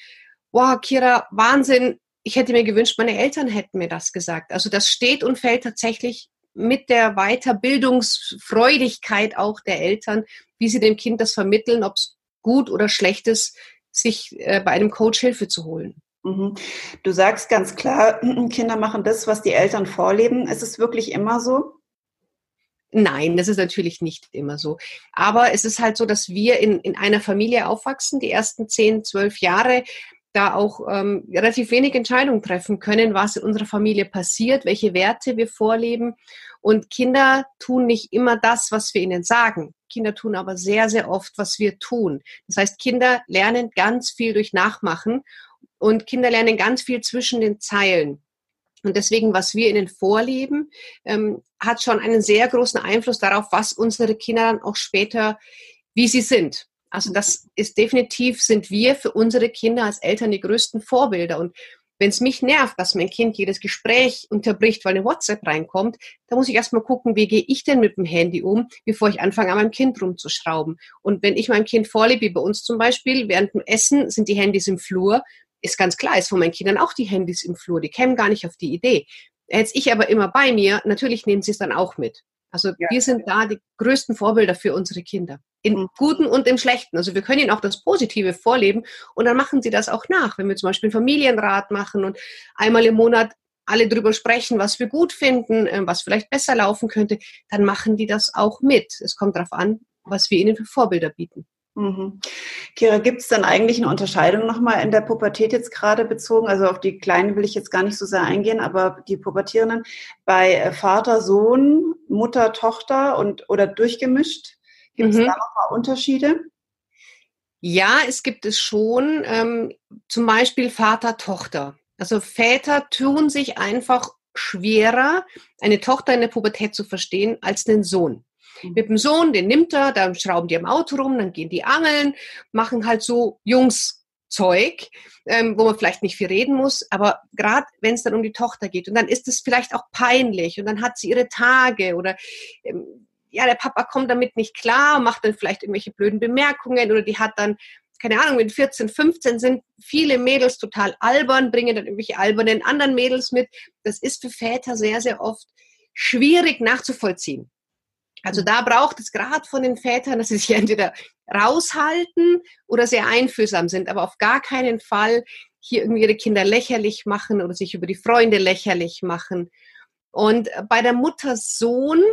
wow, Kira, Wahnsinn, ich hätte mir gewünscht, meine Eltern hätten mir das gesagt. Also das steht und fällt tatsächlich mit der Weiterbildungsfreudigkeit auch der Eltern, wie sie dem Kind das vermitteln, ob es gut oder schlecht ist, sich äh, bei einem Coach Hilfe zu holen. Mhm. Du sagst ganz klar, Kinder machen das, was die Eltern vorleben. Ist es wirklich immer so? Nein, das ist natürlich nicht immer so. Aber es ist halt so, dass wir in, in einer Familie aufwachsen, die ersten zehn, zwölf Jahre da auch ähm, relativ wenig Entscheidungen treffen können, was in unserer Familie passiert, welche Werte wir vorleben. Und Kinder tun nicht immer das, was wir ihnen sagen. Kinder tun aber sehr, sehr oft, was wir tun. Das heißt, Kinder lernen ganz viel durch Nachmachen und Kinder lernen ganz viel zwischen den Zeilen. Und deswegen, was wir ihnen vorleben, ähm, hat schon einen sehr großen Einfluss darauf, was unsere Kinder dann auch später, wie sie sind. Also das ist definitiv, sind wir für unsere Kinder als Eltern die größten Vorbilder. Und wenn es mich nervt, dass mein Kind jedes Gespräch unterbricht, weil eine WhatsApp reinkommt, dann muss ich erstmal gucken, wie gehe ich denn mit dem Handy um, bevor ich anfange, an meinem Kind rumzuschrauben. Und wenn ich meinem Kind vorlebe, wie bei uns zum Beispiel, während dem Essen sind die Handys im Flur, ist ganz klar, ist von meinen Kindern auch die Handys im Flur, die kämen gar nicht auf die Idee. Jetzt ich aber immer bei mir, natürlich nehmen sie es dann auch mit. Also ja. wir sind da die größten Vorbilder für unsere Kinder. Im mhm. Guten und im Schlechten. Also wir können ihnen auch das Positive vorleben und dann machen sie das auch nach. Wenn wir zum Beispiel einen Familienrat machen und einmal im Monat alle drüber sprechen, was wir gut finden, ähm, was vielleicht besser laufen könnte, dann machen die das auch mit. Es kommt darauf an, was wir ihnen für Vorbilder bieten. Mhm. Kira, gibt es dann eigentlich eine Unterscheidung nochmal in der Pubertät jetzt gerade bezogen? Also auf die Kleinen will ich jetzt gar nicht so sehr eingehen, aber die Pubertierenden bei äh, Vater, Sohn, Mutter, Tochter und oder durchgemischt? Gibt es mhm. da nochmal Unterschiede? Ja, es gibt es schon. Ähm, zum Beispiel Vater, Tochter. Also Väter tun sich einfach schwerer, eine Tochter in der Pubertät zu verstehen, als den Sohn. Mhm. Mit dem Sohn, den nimmt er, dann schrauben die am Auto rum, dann gehen die angeln, machen halt so Jungs Zeug, ähm, wo man vielleicht nicht viel reden muss, aber gerade wenn es dann um die Tochter geht und dann ist es vielleicht auch peinlich und dann hat sie ihre Tage oder ähm, ja, der Papa kommt damit nicht klar, macht dann vielleicht irgendwelche blöden Bemerkungen oder die hat dann keine Ahnung, mit 14, 15 sind viele Mädels total albern, bringen dann irgendwelche albernen anderen Mädels mit. Das ist für Väter sehr, sehr oft schwierig nachzuvollziehen. Also da braucht es gerade von den Vätern, dass sie sich entweder raushalten oder sehr einfühlsam sind, aber auf gar keinen Fall hier irgendwie ihre Kinder lächerlich machen oder sich über die Freunde lächerlich machen. Und bei der Mutter Sohn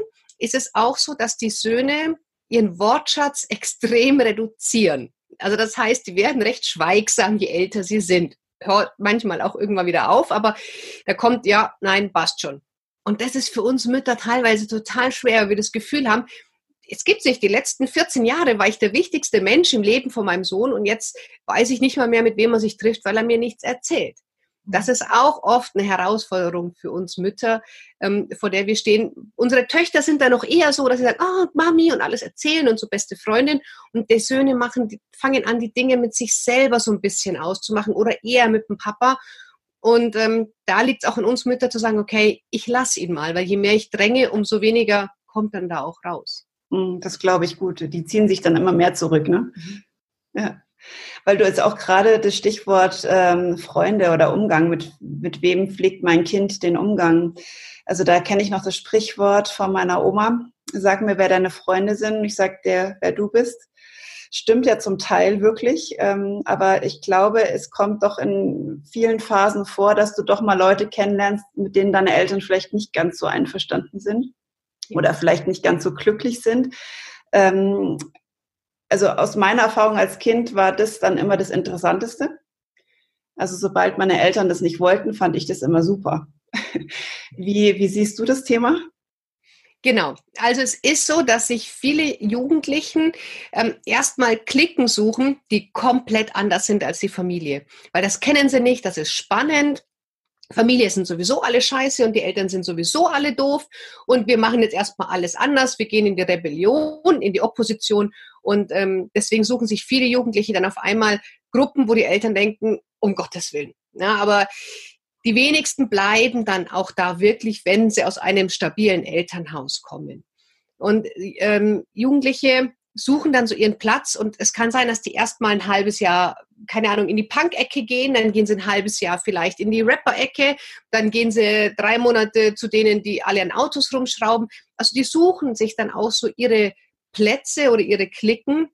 ist es auch so, dass die Söhne ihren Wortschatz extrem reduzieren. Also das heißt, die werden recht schweigsam, je älter sie sind. Hört manchmal auch irgendwann wieder auf, aber da kommt, ja, nein, passt schon. Und das ist für uns Mütter teilweise total schwer, weil wir das Gefühl haben, es gibt nicht, die letzten 14 Jahre war ich der wichtigste Mensch im Leben von meinem Sohn und jetzt weiß ich nicht mal mehr, mit wem er sich trifft, weil er mir nichts erzählt. Das ist auch oft eine Herausforderung für uns Mütter, ähm, vor der wir stehen. Unsere Töchter sind da noch eher so, dass sie sagen, oh, Mami und alles erzählen und so beste Freundin. Und die Söhne machen, die fangen an, die Dinge mit sich selber so ein bisschen auszumachen oder eher mit dem Papa. Und ähm, da liegt es auch in uns Mütter zu sagen, okay, ich lasse ihn mal, weil je mehr ich dränge, umso weniger kommt dann da auch raus. Hm, das glaube ich gut. Die ziehen sich dann immer mehr zurück, ne? Mhm. Ja. Weil du jetzt auch gerade das Stichwort ähm, Freunde oder Umgang, mit, mit wem pflegt mein Kind den Umgang? Also da kenne ich noch das Sprichwort von meiner Oma. Sag mir, wer deine Freunde sind. Ich sag dir, wer du bist. Stimmt ja zum Teil wirklich, ähm, aber ich glaube, es kommt doch in vielen Phasen vor, dass du doch mal Leute kennenlernst, mit denen deine Eltern vielleicht nicht ganz so einverstanden sind oder vielleicht nicht ganz so glücklich sind. Ähm, also aus meiner Erfahrung als Kind war das dann immer das Interessanteste. Also sobald meine Eltern das nicht wollten, fand ich das immer super. Wie, wie siehst du das Thema? Genau. Also es ist so, dass sich viele Jugendlichen ähm, erstmal Klicken suchen, die komplett anders sind als die Familie. Weil das kennen sie nicht, das ist spannend. Familie sind sowieso alle scheiße und die Eltern sind sowieso alle doof und wir machen jetzt erstmal alles anders. Wir gehen in die Rebellion, in die Opposition und ähm, deswegen suchen sich viele Jugendliche dann auf einmal Gruppen, wo die Eltern denken, um Gottes Willen. Ja, aber die wenigsten bleiben dann auch da wirklich, wenn sie aus einem stabilen Elternhaus kommen. Und ähm, Jugendliche suchen dann so ihren Platz und es kann sein, dass die erstmal ein halbes Jahr, keine Ahnung, in die Punk-Ecke gehen, dann gehen sie ein halbes Jahr vielleicht in die Rapper-Ecke, dann gehen sie drei Monate zu denen, die alle an Autos rumschrauben. Also die suchen sich dann auch so ihre Plätze oder ihre Klicken.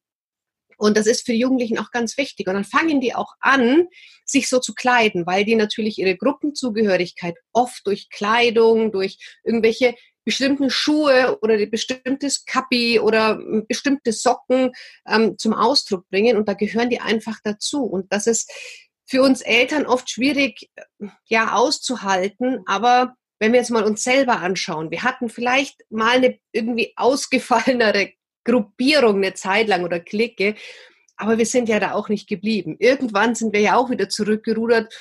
Und das ist für die Jugendlichen auch ganz wichtig. Und dann fangen die auch an, sich so zu kleiden, weil die natürlich ihre Gruppenzugehörigkeit oft durch Kleidung, durch irgendwelche bestimmten Schuhe oder bestimmtes Kappi oder bestimmte Socken ähm, zum Ausdruck bringen und da gehören die einfach dazu. Und das ist für uns Eltern oft schwierig, ja, auszuhalten, aber wenn wir jetzt mal uns selber anschauen, wir hatten vielleicht mal eine irgendwie ausgefallenere Gruppierung eine Zeit lang oder Clique, aber wir sind ja da auch nicht geblieben. Irgendwann sind wir ja auch wieder zurückgerudert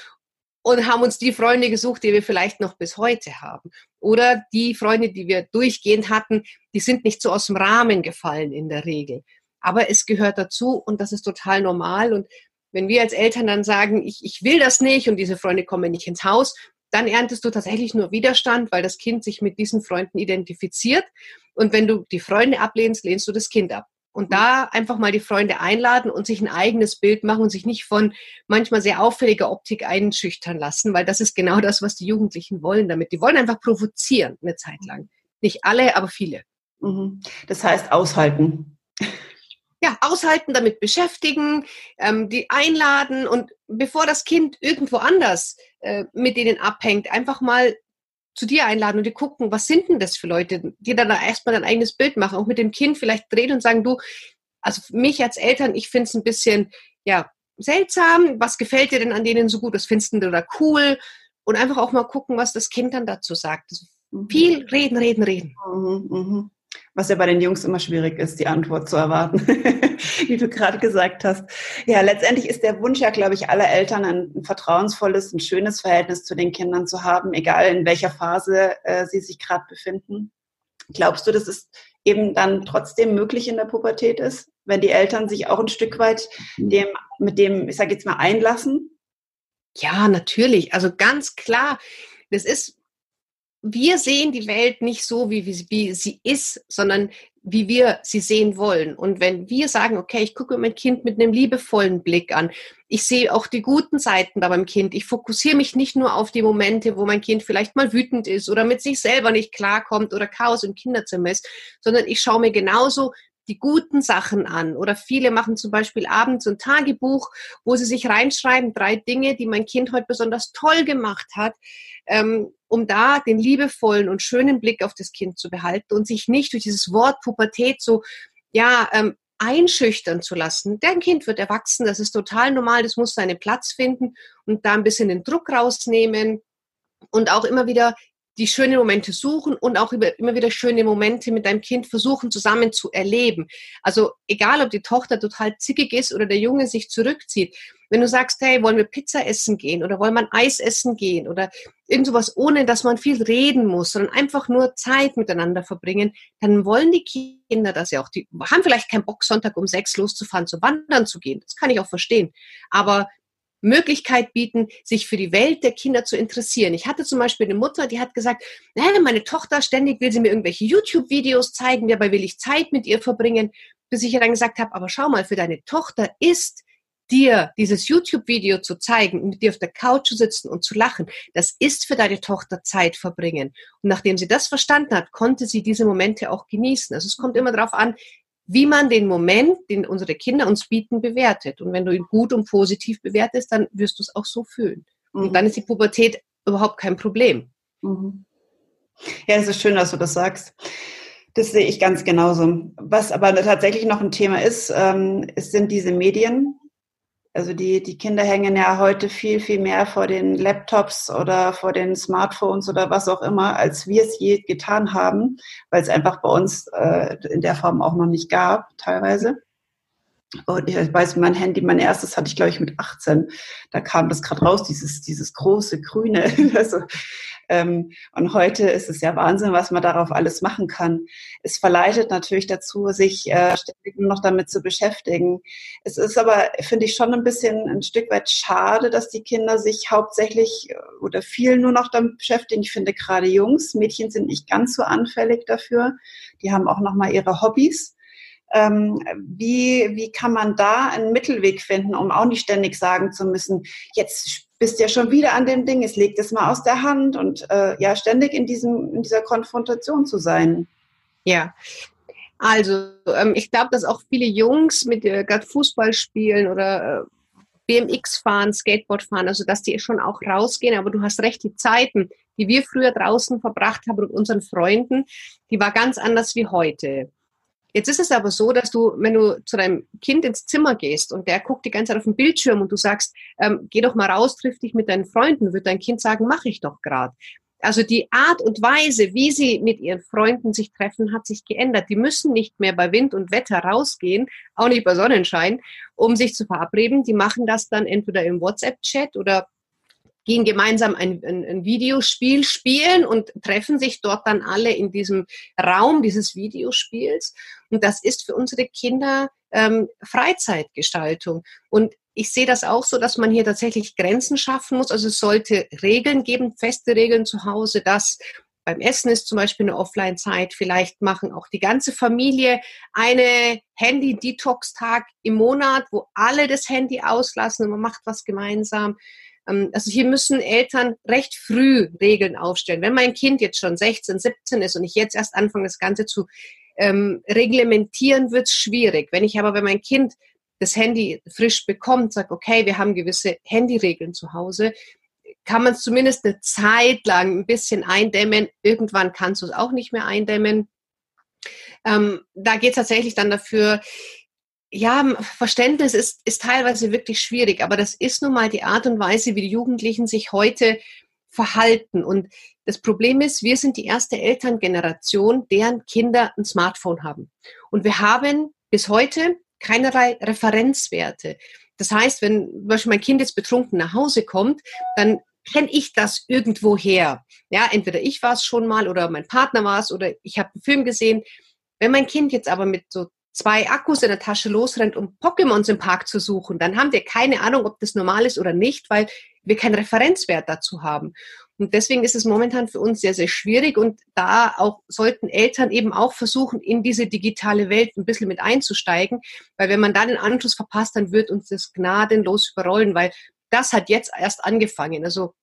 und haben uns die Freunde gesucht, die wir vielleicht noch bis heute haben. Oder die Freunde, die wir durchgehend hatten, die sind nicht so aus dem Rahmen gefallen in der Regel. Aber es gehört dazu und das ist total normal. Und wenn wir als Eltern dann sagen, ich, ich will das nicht und diese Freunde kommen nicht ins Haus, dann erntest du tatsächlich nur Widerstand, weil das Kind sich mit diesen Freunden identifiziert. Und wenn du die Freunde ablehnst, lehnst du das Kind ab. Und da einfach mal die Freunde einladen und sich ein eigenes Bild machen und sich nicht von manchmal sehr auffälliger Optik einschüchtern lassen, weil das ist genau das, was die Jugendlichen wollen damit. Die wollen einfach provozieren eine Zeit lang. Nicht alle, aber viele. Mhm. Das heißt aushalten. Ja, aushalten, damit beschäftigen, ähm, die einladen und bevor das Kind irgendwo anders äh, mit denen abhängt, einfach mal zu dir einladen und die gucken, was sind denn das für Leute, die dann erstmal ein eigenes Bild machen, auch mit dem Kind vielleicht drehen und sagen, du, also mich als Eltern, ich finde es ein bisschen, ja, seltsam, was gefällt dir denn an denen so gut, was findest du da cool und einfach auch mal gucken, was das Kind dann dazu sagt. Mhm. Viel reden, reden, reden. Mhm, mh. Was ja bei den Jungs immer schwierig ist, die Antwort zu erwarten, wie du gerade gesagt hast. Ja, letztendlich ist der Wunsch ja, glaube ich, aller Eltern, ein, ein vertrauensvolles, ein schönes Verhältnis zu den Kindern zu haben, egal in welcher Phase äh, sie sich gerade befinden. Glaubst du, dass es eben dann trotzdem möglich in der Pubertät ist, wenn die Eltern sich auch ein Stück weit dem, mit dem, ich sage jetzt mal, einlassen? Ja, natürlich. Also ganz klar. Das ist wir sehen die Welt nicht so, wie, wie, wie, sie ist, sondern wie wir sie sehen wollen. Und wenn wir sagen, okay, ich gucke mein Kind mit einem liebevollen Blick an, ich sehe auch die guten Seiten bei meinem Kind, ich fokussiere mich nicht nur auf die Momente, wo mein Kind vielleicht mal wütend ist oder mit sich selber nicht klarkommt oder Chaos im Kinderzimmer ist, sondern ich schaue mir genauso die guten Sachen an. Oder viele machen zum Beispiel abends ein Tagebuch, wo sie sich reinschreiben, drei Dinge, die mein Kind heute besonders toll gemacht hat, ähm, um da den liebevollen und schönen Blick auf das Kind zu behalten und sich nicht durch dieses Wort Pubertät so, ja, ähm, einschüchtern zu lassen. Dein Kind wird erwachsen, das ist total normal, das muss seinen Platz finden und da ein bisschen den Druck rausnehmen und auch immer wieder die schönen Momente suchen und auch immer wieder schöne Momente mit deinem Kind versuchen zusammen zu erleben. Also egal, ob die Tochter total zickig ist oder der Junge sich zurückzieht. Wenn du sagst, hey, wollen wir Pizza essen gehen oder wollen wir Eis essen gehen oder irgend sowas, ohne dass man viel reden muss, sondern einfach nur Zeit miteinander verbringen, dann wollen die Kinder das ja auch. Die haben vielleicht keinen Bock, Sonntag um sechs loszufahren, zu wandern zu gehen. Das kann ich auch verstehen. Aber Möglichkeit bieten, sich für die Welt der Kinder zu interessieren. Ich hatte zum Beispiel eine Mutter, die hat gesagt, meine Tochter ständig will sie mir irgendwelche YouTube-Videos zeigen, dabei will ich Zeit mit ihr verbringen, bis ich ihr dann gesagt habe, aber schau mal, für deine Tochter ist dir dieses YouTube-Video zu zeigen, mit dir auf der Couch zu sitzen und zu lachen, das ist für deine Tochter Zeit verbringen. Und nachdem sie das verstanden hat, konnte sie diese Momente auch genießen. Also es kommt immer darauf an, wie man den Moment, den unsere Kinder uns bieten, bewertet. Und wenn du ihn gut und positiv bewertest, dann wirst du es auch so fühlen. Mhm. Und dann ist die Pubertät überhaupt kein Problem. Mhm. Ja, es ist schön, dass du das sagst. Das sehe ich ganz genauso. Was aber tatsächlich noch ein Thema ist, ähm, es sind diese Medien, also die, die Kinder hängen ja heute viel, viel mehr vor den Laptops oder vor den Smartphones oder was auch immer, als wir es je getan haben, weil es einfach bei uns äh, in der Form auch noch nicht gab, teilweise. Und ich weiß, mein Handy, mein erstes hatte ich, glaube ich, mit 18. Da kam das gerade raus, dieses, dieses große Grüne. also, ähm, und heute ist es ja Wahnsinn, was man darauf alles machen kann. Es verleitet natürlich dazu, sich äh, ständig noch damit zu beschäftigen. Es ist aber, finde ich, schon ein bisschen ein Stück weit schade, dass die Kinder sich hauptsächlich äh, oder viel nur noch damit beschäftigen. Ich finde gerade Jungs, Mädchen sind nicht ganz so anfällig dafür. Die haben auch noch mal ihre Hobbys. Ähm, wie, wie kann man da einen Mittelweg finden, um auch nicht ständig sagen zu müssen, jetzt bist ja schon wieder an dem Ding, es legt es mal aus der Hand und äh, ja, ständig in, diesem, in dieser Konfrontation zu sein. Ja, also ähm, ich glaube, dass auch viele Jungs mit äh, gerade Fußball spielen oder äh, BMX fahren, Skateboard fahren, also dass die schon auch rausgehen, aber du hast recht, die Zeiten, die wir früher draußen verbracht haben mit unseren Freunden, die war ganz anders wie heute. Jetzt ist es aber so, dass du, wenn du zu deinem Kind ins Zimmer gehst und der guckt die ganze Zeit auf den Bildschirm und du sagst, ähm, geh doch mal raus, triff dich mit deinen Freunden, wird dein Kind sagen, mache ich doch gerade. Also die Art und Weise, wie sie mit ihren Freunden sich treffen, hat sich geändert. Die müssen nicht mehr bei Wind und Wetter rausgehen, auch nicht bei Sonnenschein, um sich zu verabreden. Die machen das dann entweder im WhatsApp-Chat oder gehen gemeinsam ein, ein, ein, Videospiel spielen und treffen sich dort dann alle in diesem Raum dieses Videospiels. Und das ist für unsere Kinder ähm, Freizeitgestaltung. Und ich sehe das auch so, dass man hier tatsächlich Grenzen schaffen muss. Also es sollte Regeln geben, feste Regeln zu Hause, dass beim Essen ist zum Beispiel eine Offline-Zeit. Vielleicht machen auch die ganze Familie eine Handy-Detox-Tag im Monat, wo alle das Handy auslassen und man macht was gemeinsam. Ähm, also hier müssen Eltern recht früh Regeln aufstellen. Wenn mein Kind jetzt schon 16, 17 ist und ich jetzt erst anfange, das Ganze zu ähm, reglementieren, wird es schwierig. Wenn ich aber, wenn mein Kind das Handy frisch bekommt, sage, okay, wir haben gewisse Handyregeln zu Hause, kann man es zumindest eine Zeit lang ein bisschen eindämmen. Irgendwann kannst du es auch nicht mehr eindämmen. Ähm, da geht es tatsächlich dann dafür, ja, Verständnis ist, ist teilweise wirklich schwierig, aber das ist nun mal die Art und Weise, wie die Jugendlichen sich heute verhalten. Und das Problem ist, wir sind die erste Elterngeneration, deren Kinder ein Smartphone haben. Und wir haben bis heute keinerlei Referenzwerte. Das heißt, wenn zum Beispiel mein Kind jetzt betrunken nach Hause kommt, dann kenne ich das irgendwo her. Ja, entweder ich war es schon mal oder mein Partner war es oder ich habe einen Film gesehen. Wenn mein Kind jetzt aber mit so zwei Akkus in der Tasche losrennt, um Pokémons im Park zu suchen, dann haben wir keine Ahnung, ob das normal ist oder nicht, weil wir keinen Referenzwert dazu haben. Und deswegen ist es momentan für uns sehr, sehr schwierig und da auch sollten Eltern eben auch versuchen, in diese digitale Welt ein bisschen mit einzusteigen, weil wenn man da den Anschluss verpasst, dann wird uns das gnadenlos überrollen, weil das hat jetzt erst angefangen. Also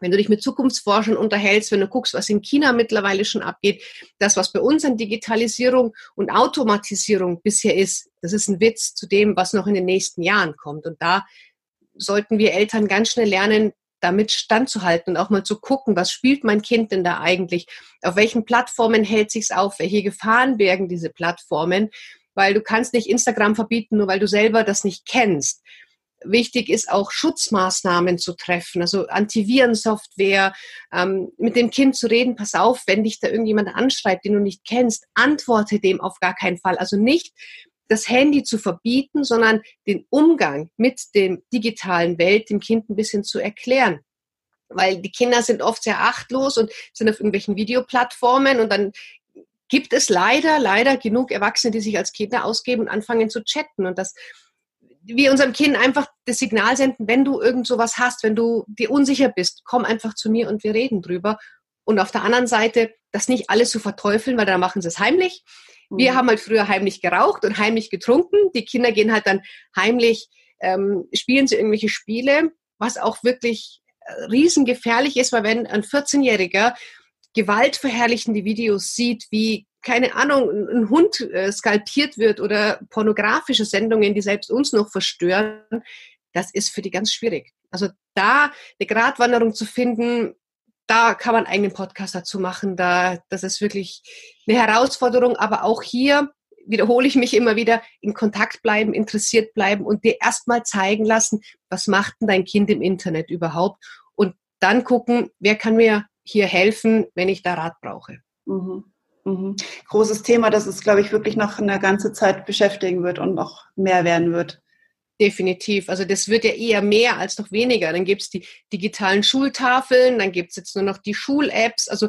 wenn du dich mit Zukunftsforschern unterhältst, wenn du guckst, was in China mittlerweile schon abgeht, das, was bei uns an Digitalisierung und Automatisierung bisher ist, das ist ein Witz zu dem, was noch in den nächsten Jahren kommt. Und da sollten wir Eltern ganz schnell lernen, damit standzuhalten und auch mal zu gucken, was spielt mein Kind denn da eigentlich? Auf welchen Plattformen hält sich's auf? Welche Gefahren bergen diese Plattformen? Weil du kannst nicht Instagram verbieten, nur weil du selber das nicht kennst. Wichtig ist auch Schutzmaßnahmen zu treffen, also Antivirensoftware, ähm, mit dem Kind zu reden, pass auf, wenn dich da irgendjemand anschreibt, den du nicht kennst, antworte dem auf gar keinen Fall. Also nicht das Handy zu verbieten, sondern den Umgang mit dem digitalen Welt dem Kind ein bisschen zu erklären. Weil die Kinder sind oft sehr achtlos und sind auf irgendwelchen Videoplattformen und dann gibt es leider, leider genug Erwachsene, die sich als Kinder ausgeben und anfangen zu chatten und das wir unserem Kind einfach das Signal senden, wenn du irgend sowas hast, wenn du dir unsicher bist, komm einfach zu mir und wir reden drüber. Und auf der anderen Seite, das nicht alles zu verteufeln, weil dann machen sie es heimlich. Wir mhm. haben halt früher heimlich geraucht und heimlich getrunken. Die Kinder gehen halt dann heimlich, ähm, spielen sie irgendwelche Spiele, was auch wirklich äh, riesengefährlich ist, weil wenn ein 14-Jähriger gewaltverherrlichende Videos sieht, wie keine Ahnung, ein Hund äh, skalpiert wird oder pornografische Sendungen, die selbst uns noch verstören, das ist für die ganz schwierig. Also da eine Gratwanderung zu finden, da kann man einen Podcast dazu machen. Da, das ist wirklich eine Herausforderung. Aber auch hier wiederhole ich mich immer wieder, in Kontakt bleiben, interessiert bleiben und dir erstmal zeigen lassen, was macht denn dein Kind im Internet überhaupt? Und dann gucken, wer kann mir hier helfen, wenn ich da Rat brauche. Mhm. Mhm. Großes Thema, das es, glaube ich, wirklich noch eine ganze Zeit beschäftigen wird und noch mehr werden wird. Definitiv. Also das wird ja eher mehr als noch weniger. Dann gibt es die digitalen Schultafeln, dann gibt es jetzt nur noch die Schul-Apps. Also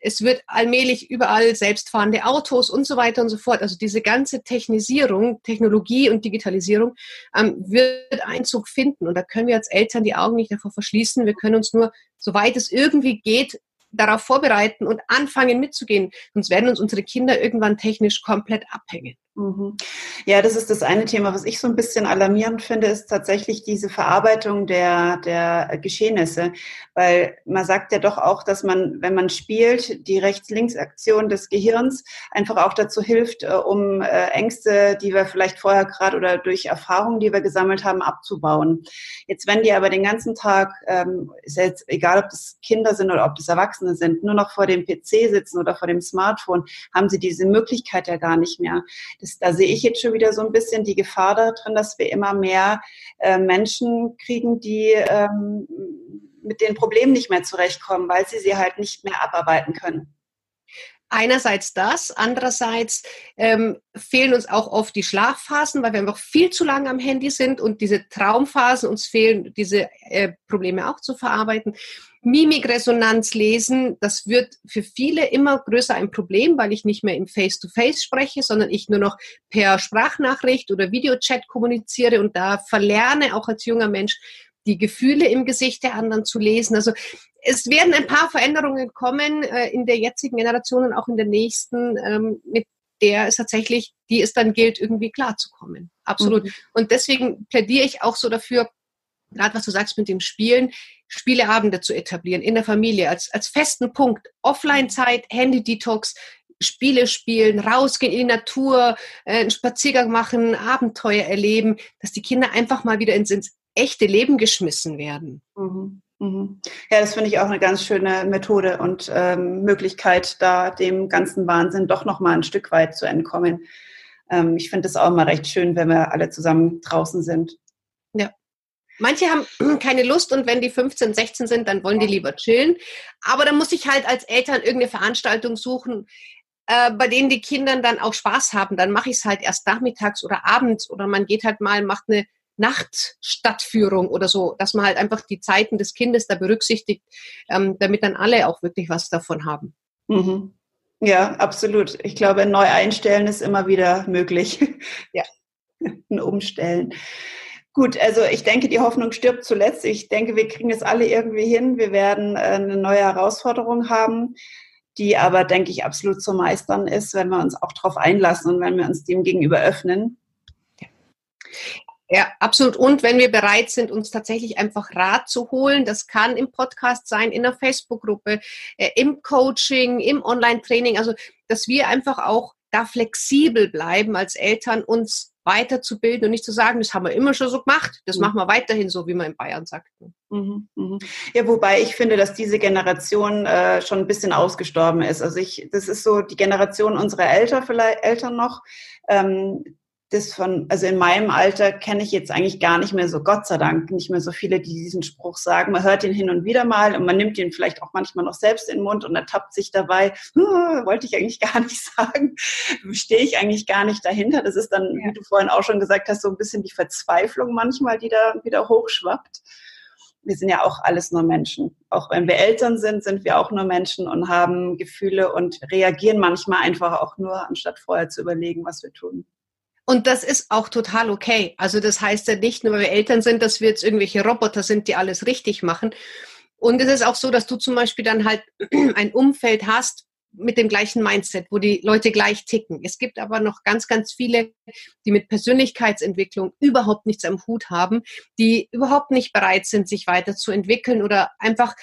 es wird allmählich überall selbstfahrende Autos und so weiter und so fort. Also diese ganze Technisierung, Technologie und Digitalisierung ähm, wird Einzug finden. Und da können wir als Eltern die Augen nicht davor verschließen. Wir können uns nur, soweit es irgendwie geht, darauf vorbereiten und anfangen mitzugehen. Sonst werden uns unsere Kinder irgendwann technisch komplett abhängen. Mhm. Ja, das ist das eine Thema. Was ich so ein bisschen alarmierend finde, ist tatsächlich diese Verarbeitung der, der Geschehnisse. Weil man sagt ja doch auch, dass man, wenn man spielt, die Rechts-Links-Aktion des Gehirns einfach auch dazu hilft, äh, um äh, Ängste, die wir vielleicht vorher gerade oder durch Erfahrungen, die wir gesammelt haben, abzubauen. Jetzt, wenn die aber den ganzen Tag, ähm, ist jetzt egal, ob das Kinder sind oder ob das Erwachsene sind, nur noch vor dem PC sitzen oder vor dem Smartphone, haben sie diese Möglichkeit ja gar nicht mehr das, da sehe ich jetzt schon wieder so ein bisschen die Gefahr darin, dass wir immer mehr äh, Menschen kriegen, die ähm, mit den Problemen nicht mehr zurechtkommen, weil sie sie halt nicht mehr abarbeiten können. Einerseits das, andererseits ähm, fehlen uns auch oft die Schlafphasen, weil wir einfach viel zu lange am Handy sind und diese Traumphasen uns fehlen, diese äh, Probleme auch zu verarbeiten. Mimikresonanz lesen, das wird für viele immer größer ein Problem, weil ich nicht mehr im Face-to-Face -face spreche, sondern ich nur noch per Sprachnachricht oder Videochat kommuniziere und da verlerne auch als junger Mensch die Gefühle im Gesicht der anderen zu lesen. Also es werden ein paar Veränderungen kommen äh, in der jetzigen Generation und auch in der nächsten, ähm, mit der es tatsächlich, die es dann gilt, irgendwie klarzukommen. Absolut. Mhm. Und deswegen plädiere ich auch so dafür, gerade was du sagst mit dem Spielen, Spieleabende zu etablieren in der Familie als, als festen Punkt. Offline-Zeit, Handy-Detox, Spiele spielen, rausgehen in die Natur, äh, einen Spaziergang machen, Abenteuer erleben, dass die Kinder einfach mal wieder ins, ins echte Leben geschmissen werden. Mhm. Mhm. Ja, das finde ich auch eine ganz schöne Methode und ähm, Möglichkeit, da dem ganzen Wahnsinn doch noch mal ein Stück weit zu entkommen. Ähm, ich finde es auch immer recht schön, wenn wir alle zusammen draußen sind. Manche haben keine Lust und wenn die 15, 16 sind, dann wollen die lieber chillen. Aber dann muss ich halt als Eltern irgendeine Veranstaltung suchen, äh, bei denen die Kinder dann auch Spaß haben. Dann mache ich es halt erst nachmittags oder abends oder man geht halt mal, macht eine Nachtstadtführung oder so, dass man halt einfach die Zeiten des Kindes da berücksichtigt, ähm, damit dann alle auch wirklich was davon haben. Mhm. Ja, absolut. Ich glaube, neu einstellen ist immer wieder möglich. Ja. Ein Umstellen. Gut, also ich denke, die Hoffnung stirbt zuletzt. Ich denke, wir kriegen es alle irgendwie hin. Wir werden äh, eine neue Herausforderung haben, die aber, denke ich, absolut zu meistern ist, wenn wir uns auch darauf einlassen und wenn wir uns dem gegenüber öffnen. Ja, absolut. Und wenn wir bereit sind, uns tatsächlich einfach Rat zu holen, das kann im Podcast sein, in der Facebook-Gruppe, äh, im Coaching, im Online-Training, also dass wir einfach auch da flexibel bleiben als Eltern, uns weiterzubilden und nicht zu sagen, das haben wir immer schon so gemacht, das mhm. machen wir weiterhin so, wie man in Bayern sagt. Mhm, mhm. Ja, wobei ich finde, dass diese Generation äh, schon ein bisschen ausgestorben ist. Also ich, das ist so die Generation unserer Eltern vielleicht Eltern noch. Ähm, das von, also in meinem Alter kenne ich jetzt eigentlich gar nicht mehr so, Gott sei Dank, nicht mehr so viele, die diesen Spruch sagen. Man hört ihn hin und wieder mal und man nimmt ihn vielleicht auch manchmal noch selbst in den Mund und ertappt sich dabei, wollte ich eigentlich gar nicht sagen, stehe ich eigentlich gar nicht dahinter. Das ist dann, wie du vorhin auch schon gesagt hast, so ein bisschen die Verzweiflung manchmal, die da wieder hochschwappt. Wir sind ja auch alles nur Menschen. Auch wenn wir Eltern sind, sind wir auch nur Menschen und haben Gefühle und reagieren manchmal einfach auch nur, anstatt vorher zu überlegen, was wir tun. Und das ist auch total okay. Also das heißt ja nicht nur, weil wir Eltern sind, dass wir jetzt irgendwelche Roboter sind, die alles richtig machen. Und es ist auch so, dass du zum Beispiel dann halt ein Umfeld hast mit dem gleichen Mindset, wo die Leute gleich ticken. Es gibt aber noch ganz, ganz viele, die mit Persönlichkeitsentwicklung überhaupt nichts am Hut haben, die überhaupt nicht bereit sind, sich weiterzuentwickeln oder einfach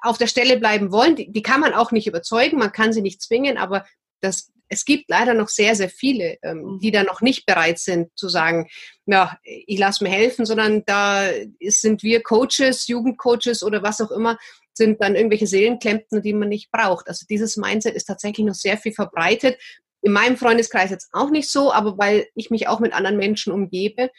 auf der Stelle bleiben wollen. Die, die kann man auch nicht überzeugen, man kann sie nicht zwingen, aber das, es gibt leider noch sehr, sehr viele, ähm, mhm. die da noch nicht bereit sind zu sagen, ja, ich lasse mir helfen, sondern da sind wir Coaches, Jugendcoaches oder was auch immer, sind dann irgendwelche Seelenklempner, die man nicht braucht. Also dieses Mindset ist tatsächlich noch sehr viel verbreitet. In meinem Freundeskreis jetzt auch nicht so, aber weil ich mich auch mit anderen Menschen umgebe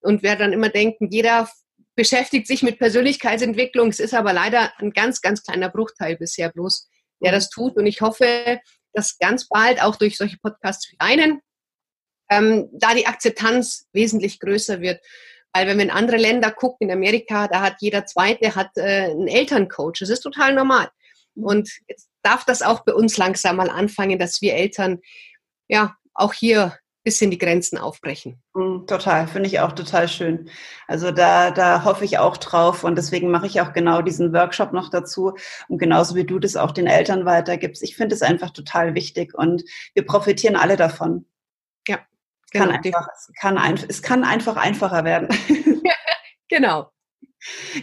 und wer dann immer denken, jeder beschäftigt sich mit Persönlichkeitsentwicklung. Es ist aber leider ein ganz, ganz kleiner Bruchteil bisher bloß, der mhm. das tut. Und ich hoffe, dass ganz bald auch durch solche Podcasts wie einen ähm, da die Akzeptanz wesentlich größer wird. Weil wenn wir in andere Länder gucken, in Amerika, da hat jeder Zweite hat äh, einen Elterncoach. Das ist total normal. Und jetzt darf das auch bei uns langsam mal anfangen, dass wir Eltern ja auch hier bisschen die Grenzen aufbrechen. Mm, total, finde ich auch total schön. Also da, da hoffe ich auch drauf und deswegen mache ich auch genau diesen Workshop noch dazu und genauso wie du das auch den Eltern weitergibst. Ich finde es einfach total wichtig und wir profitieren alle davon. Ja, genau. Kann einfach, es, kann ein, es kann einfach einfacher werden. genau.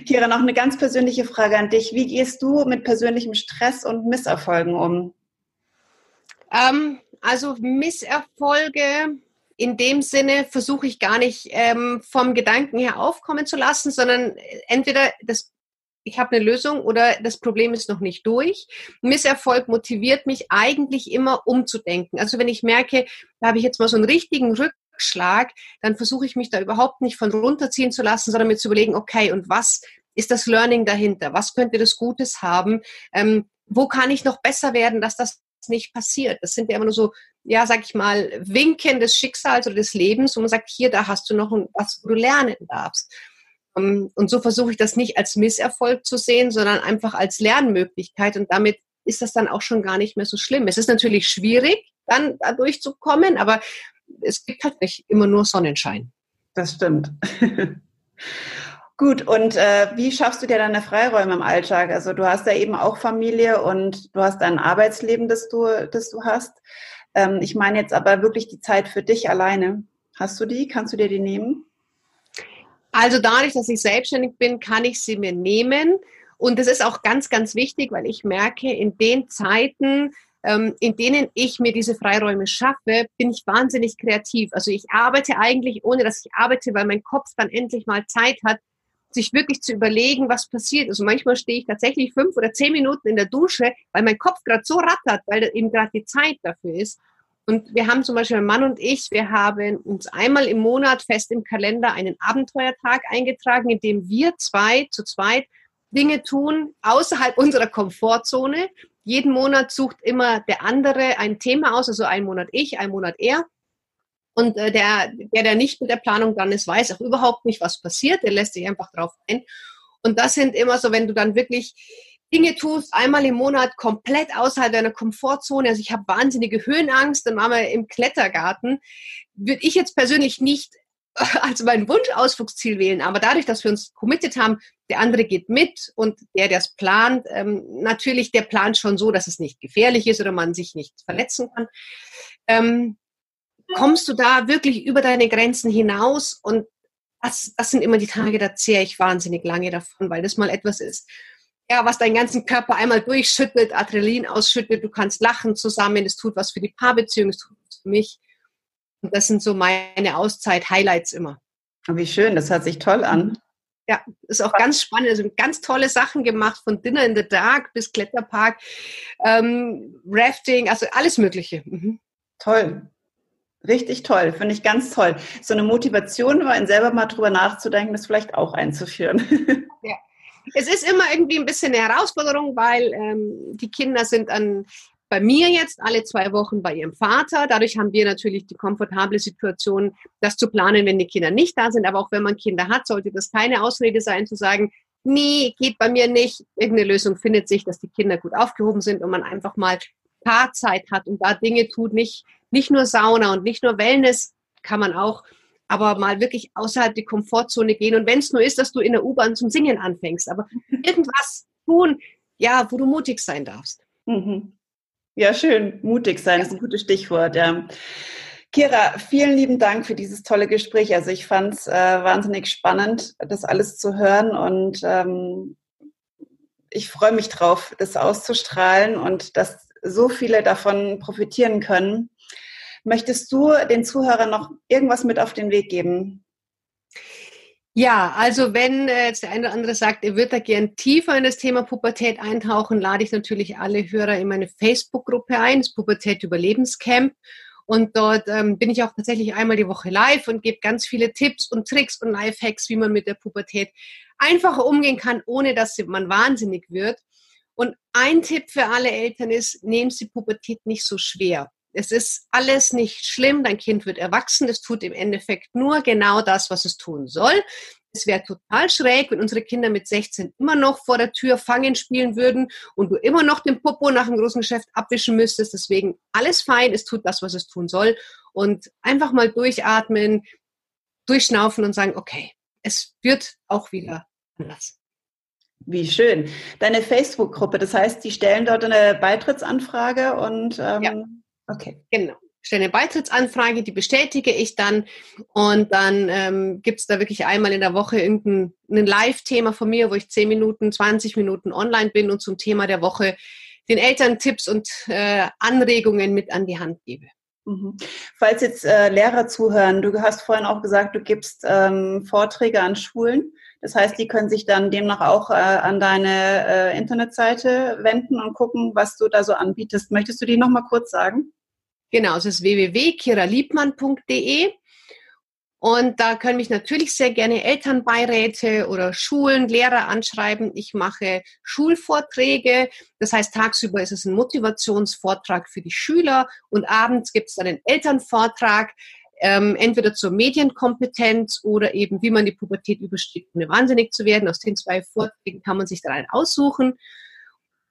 Kira, noch eine ganz persönliche Frage an dich. Wie gehst du mit persönlichem Stress und Misserfolgen um? Ähm, also Misserfolge in dem Sinne versuche ich gar nicht ähm, vom Gedanken her aufkommen zu lassen, sondern entweder das ich habe eine Lösung oder das Problem ist noch nicht durch. Misserfolg motiviert mich eigentlich immer umzudenken. Also wenn ich merke, da habe ich jetzt mal so einen richtigen Rückschlag, dann versuche ich mich da überhaupt nicht von runterziehen zu lassen, sondern mir zu überlegen, okay, und was ist das Learning dahinter? Was könnte das Gutes haben? Ähm, wo kann ich noch besser werden, dass das nicht passiert. Das sind ja immer nur so, ja, sag ich mal, Winken des Schicksals oder des Lebens, wo man sagt, hier, da hast du noch was, wo du lernen darfst. Ähm, und so versuche ich das nicht als Misserfolg zu sehen, sondern einfach als Lernmöglichkeit. Und damit ist das dann auch schon gar nicht mehr so schlimm. Es ist natürlich schwierig, dann da durchzukommen, aber es gibt halt nicht immer nur Sonnenschein. Das stimmt. Gut, und äh, wie schaffst du dir deine Freiräume im Alltag? Also du hast ja eben auch Familie und du hast ein Arbeitsleben, das du, das du hast. Ähm, ich meine jetzt aber wirklich die Zeit für dich alleine. Hast du die? Kannst du dir die nehmen? Also dadurch, dass ich selbstständig bin, kann ich sie mir nehmen. Und das ist auch ganz, ganz wichtig, weil ich merke, in den Zeiten, ähm, in denen ich mir diese Freiräume schaffe, bin ich wahnsinnig kreativ. Also ich arbeite eigentlich, ohne dass ich arbeite, weil mein Kopf dann endlich mal Zeit hat, sich wirklich zu überlegen, was passiert. Also manchmal stehe ich tatsächlich fünf oder zehn Minuten in der Dusche, weil mein Kopf gerade so rattert, weil eben gerade die Zeit dafür ist. Und wir haben zum Beispiel, mein Mann und ich, wir haben uns einmal im Monat fest im Kalender einen Abenteuertag eingetragen, in dem wir zwei zu zweit Dinge tun außerhalb unserer Komfortzone. Jeden Monat sucht immer der andere ein Thema aus, also ein Monat ich, ein Monat er. Und äh, der, der, der nicht mit der Planung dran ist, weiß auch überhaupt nicht, was passiert. Der lässt sich einfach drauf ein. Und das sind immer so, wenn du dann wirklich Dinge tust, einmal im Monat komplett außerhalb deiner Komfortzone. Also ich habe wahnsinnige Höhenangst, dann waren wir im Klettergarten. Würde ich jetzt persönlich nicht als mein Wunschausflugsziel wählen, aber dadurch, dass wir uns committed haben, der andere geht mit und der, der es plant, ähm, natürlich der plant schon so, dass es nicht gefährlich ist oder man sich nicht verletzen kann. Ähm, kommst du da wirklich über deine Grenzen hinaus und das, das sind immer die Tage, da zehre ich wahnsinnig lange davon, weil das mal etwas ist, ja, was deinen ganzen Körper einmal durchschüttelt, Adrenalin ausschüttet, du kannst lachen zusammen, es tut was für die Paarbeziehung, es tut was für mich. Und das sind so meine Auszeit-Highlights immer. Wie schön, das hört sich toll an. Ja, ist auch ganz spannend. Es sind ganz tolle Sachen gemacht, von Dinner in the Dark bis Kletterpark, ähm, Rafting, also alles Mögliche. Mhm. Toll. Richtig toll, finde ich ganz toll. So eine Motivation, über selber mal drüber nachzudenken, das vielleicht auch einzuführen. Ja. Es ist immer irgendwie ein bisschen eine Herausforderung, weil ähm, die Kinder sind an bei mir jetzt alle zwei Wochen bei ihrem Vater. Dadurch haben wir natürlich die komfortable Situation, das zu planen, wenn die Kinder nicht da sind. Aber auch wenn man Kinder hat, sollte das keine Ausrede sein, zu sagen, nee, geht bei mir nicht. Irgendeine Lösung findet sich, dass die Kinder gut aufgehoben sind und man einfach mal Paarzeit hat und da Dinge tut, nicht, nicht nur Sauna und nicht nur Wellness kann man auch, aber mal wirklich außerhalb die Komfortzone gehen. Und wenn es nur ist, dass du in der U-Bahn zum Singen anfängst, aber irgendwas tun, ja, wo du mutig sein darfst. Mhm. Ja, schön. Mutig sein ist ein gutes Stichwort, ja. Kira, vielen lieben Dank für dieses tolle Gespräch. Also ich fand es äh, wahnsinnig spannend, das alles zu hören und ähm, ich freue mich drauf, das auszustrahlen und dass so viele davon profitieren können. Möchtest du den Zuhörern noch irgendwas mit auf den Weg geben? Ja, also wenn äh, jetzt der eine oder andere sagt, er wird da gern tiefer in das Thema Pubertät eintauchen, lade ich natürlich alle Hörer in meine Facebook-Gruppe ein, das Pubertät Überlebenscamp. Und dort ähm, bin ich auch tatsächlich einmal die Woche live und gebe ganz viele Tipps und Tricks und Lifehacks, wie man mit der Pubertät einfacher umgehen kann, ohne dass man wahnsinnig wird. Und ein Tipp für alle Eltern ist, nehmen Sie Pubertät nicht so schwer. Es ist alles nicht schlimm, dein Kind wird erwachsen, es tut im Endeffekt nur genau das, was es tun soll. Es wäre total schräg, wenn unsere Kinder mit 16 immer noch vor der Tür fangen spielen würden und du immer noch den Popo nach dem großen Geschäft abwischen müsstest. Deswegen alles fein, es tut das, was es tun soll. Und einfach mal durchatmen, durchschnaufen und sagen, okay, es wird auch wieder anders. Wie schön. Deine Facebook-Gruppe, das heißt, die stellen dort eine Beitrittsanfrage und ähm, ja. Okay. Genau. Stelle eine Beitrittsanfrage, die bestätige ich dann und dann ähm, gibt es da wirklich einmal in der Woche irgendein Live-Thema von mir, wo ich 10 Minuten, 20 Minuten online bin und zum Thema der Woche den Eltern Tipps und äh, Anregungen mit an die Hand gebe. Mhm. Falls jetzt äh, Lehrer zuhören, du hast vorhin auch gesagt, du gibst ähm, Vorträge an Schulen. Das heißt, die können sich dann demnach auch äh, an deine äh, Internetseite wenden und gucken, was du da so anbietest. Möchtest du die nochmal kurz sagen? Genau, es ist www.kiraliebmann.de. Und da können mich natürlich sehr gerne Elternbeiräte oder Schulen, Lehrer anschreiben. Ich mache Schulvorträge. Das heißt, tagsüber ist es ein Motivationsvortrag für die Schüler und abends gibt es dann einen Elternvortrag ähm, entweder zur Medienkompetenz oder eben, wie man die Pubertät übersteht, ohne wahnsinnig zu werden. Aus den zwei Vorträgen kann man sich dann einen aussuchen.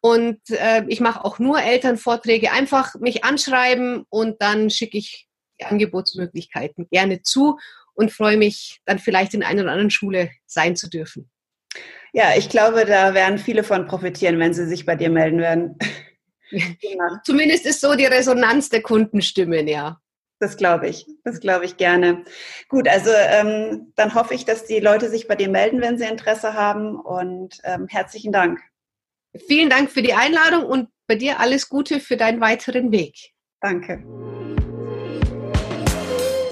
Und äh, ich mache auch nur Elternvorträge. Einfach mich anschreiben und dann schicke ich die Angebotsmöglichkeiten gerne zu und freue mich, dann vielleicht in einer oder anderen Schule sein zu dürfen. Ja, ich glaube, da werden viele von profitieren, wenn sie sich bei dir melden werden. Zumindest ist so die Resonanz der Kundenstimmen, ja. Das glaube ich. Das glaube ich gerne. Gut, also ähm, dann hoffe ich, dass die Leute sich bei dir melden, wenn sie Interesse haben. Und ähm, herzlichen Dank. Vielen Dank für die Einladung und bei dir alles Gute für deinen weiteren Weg. Danke.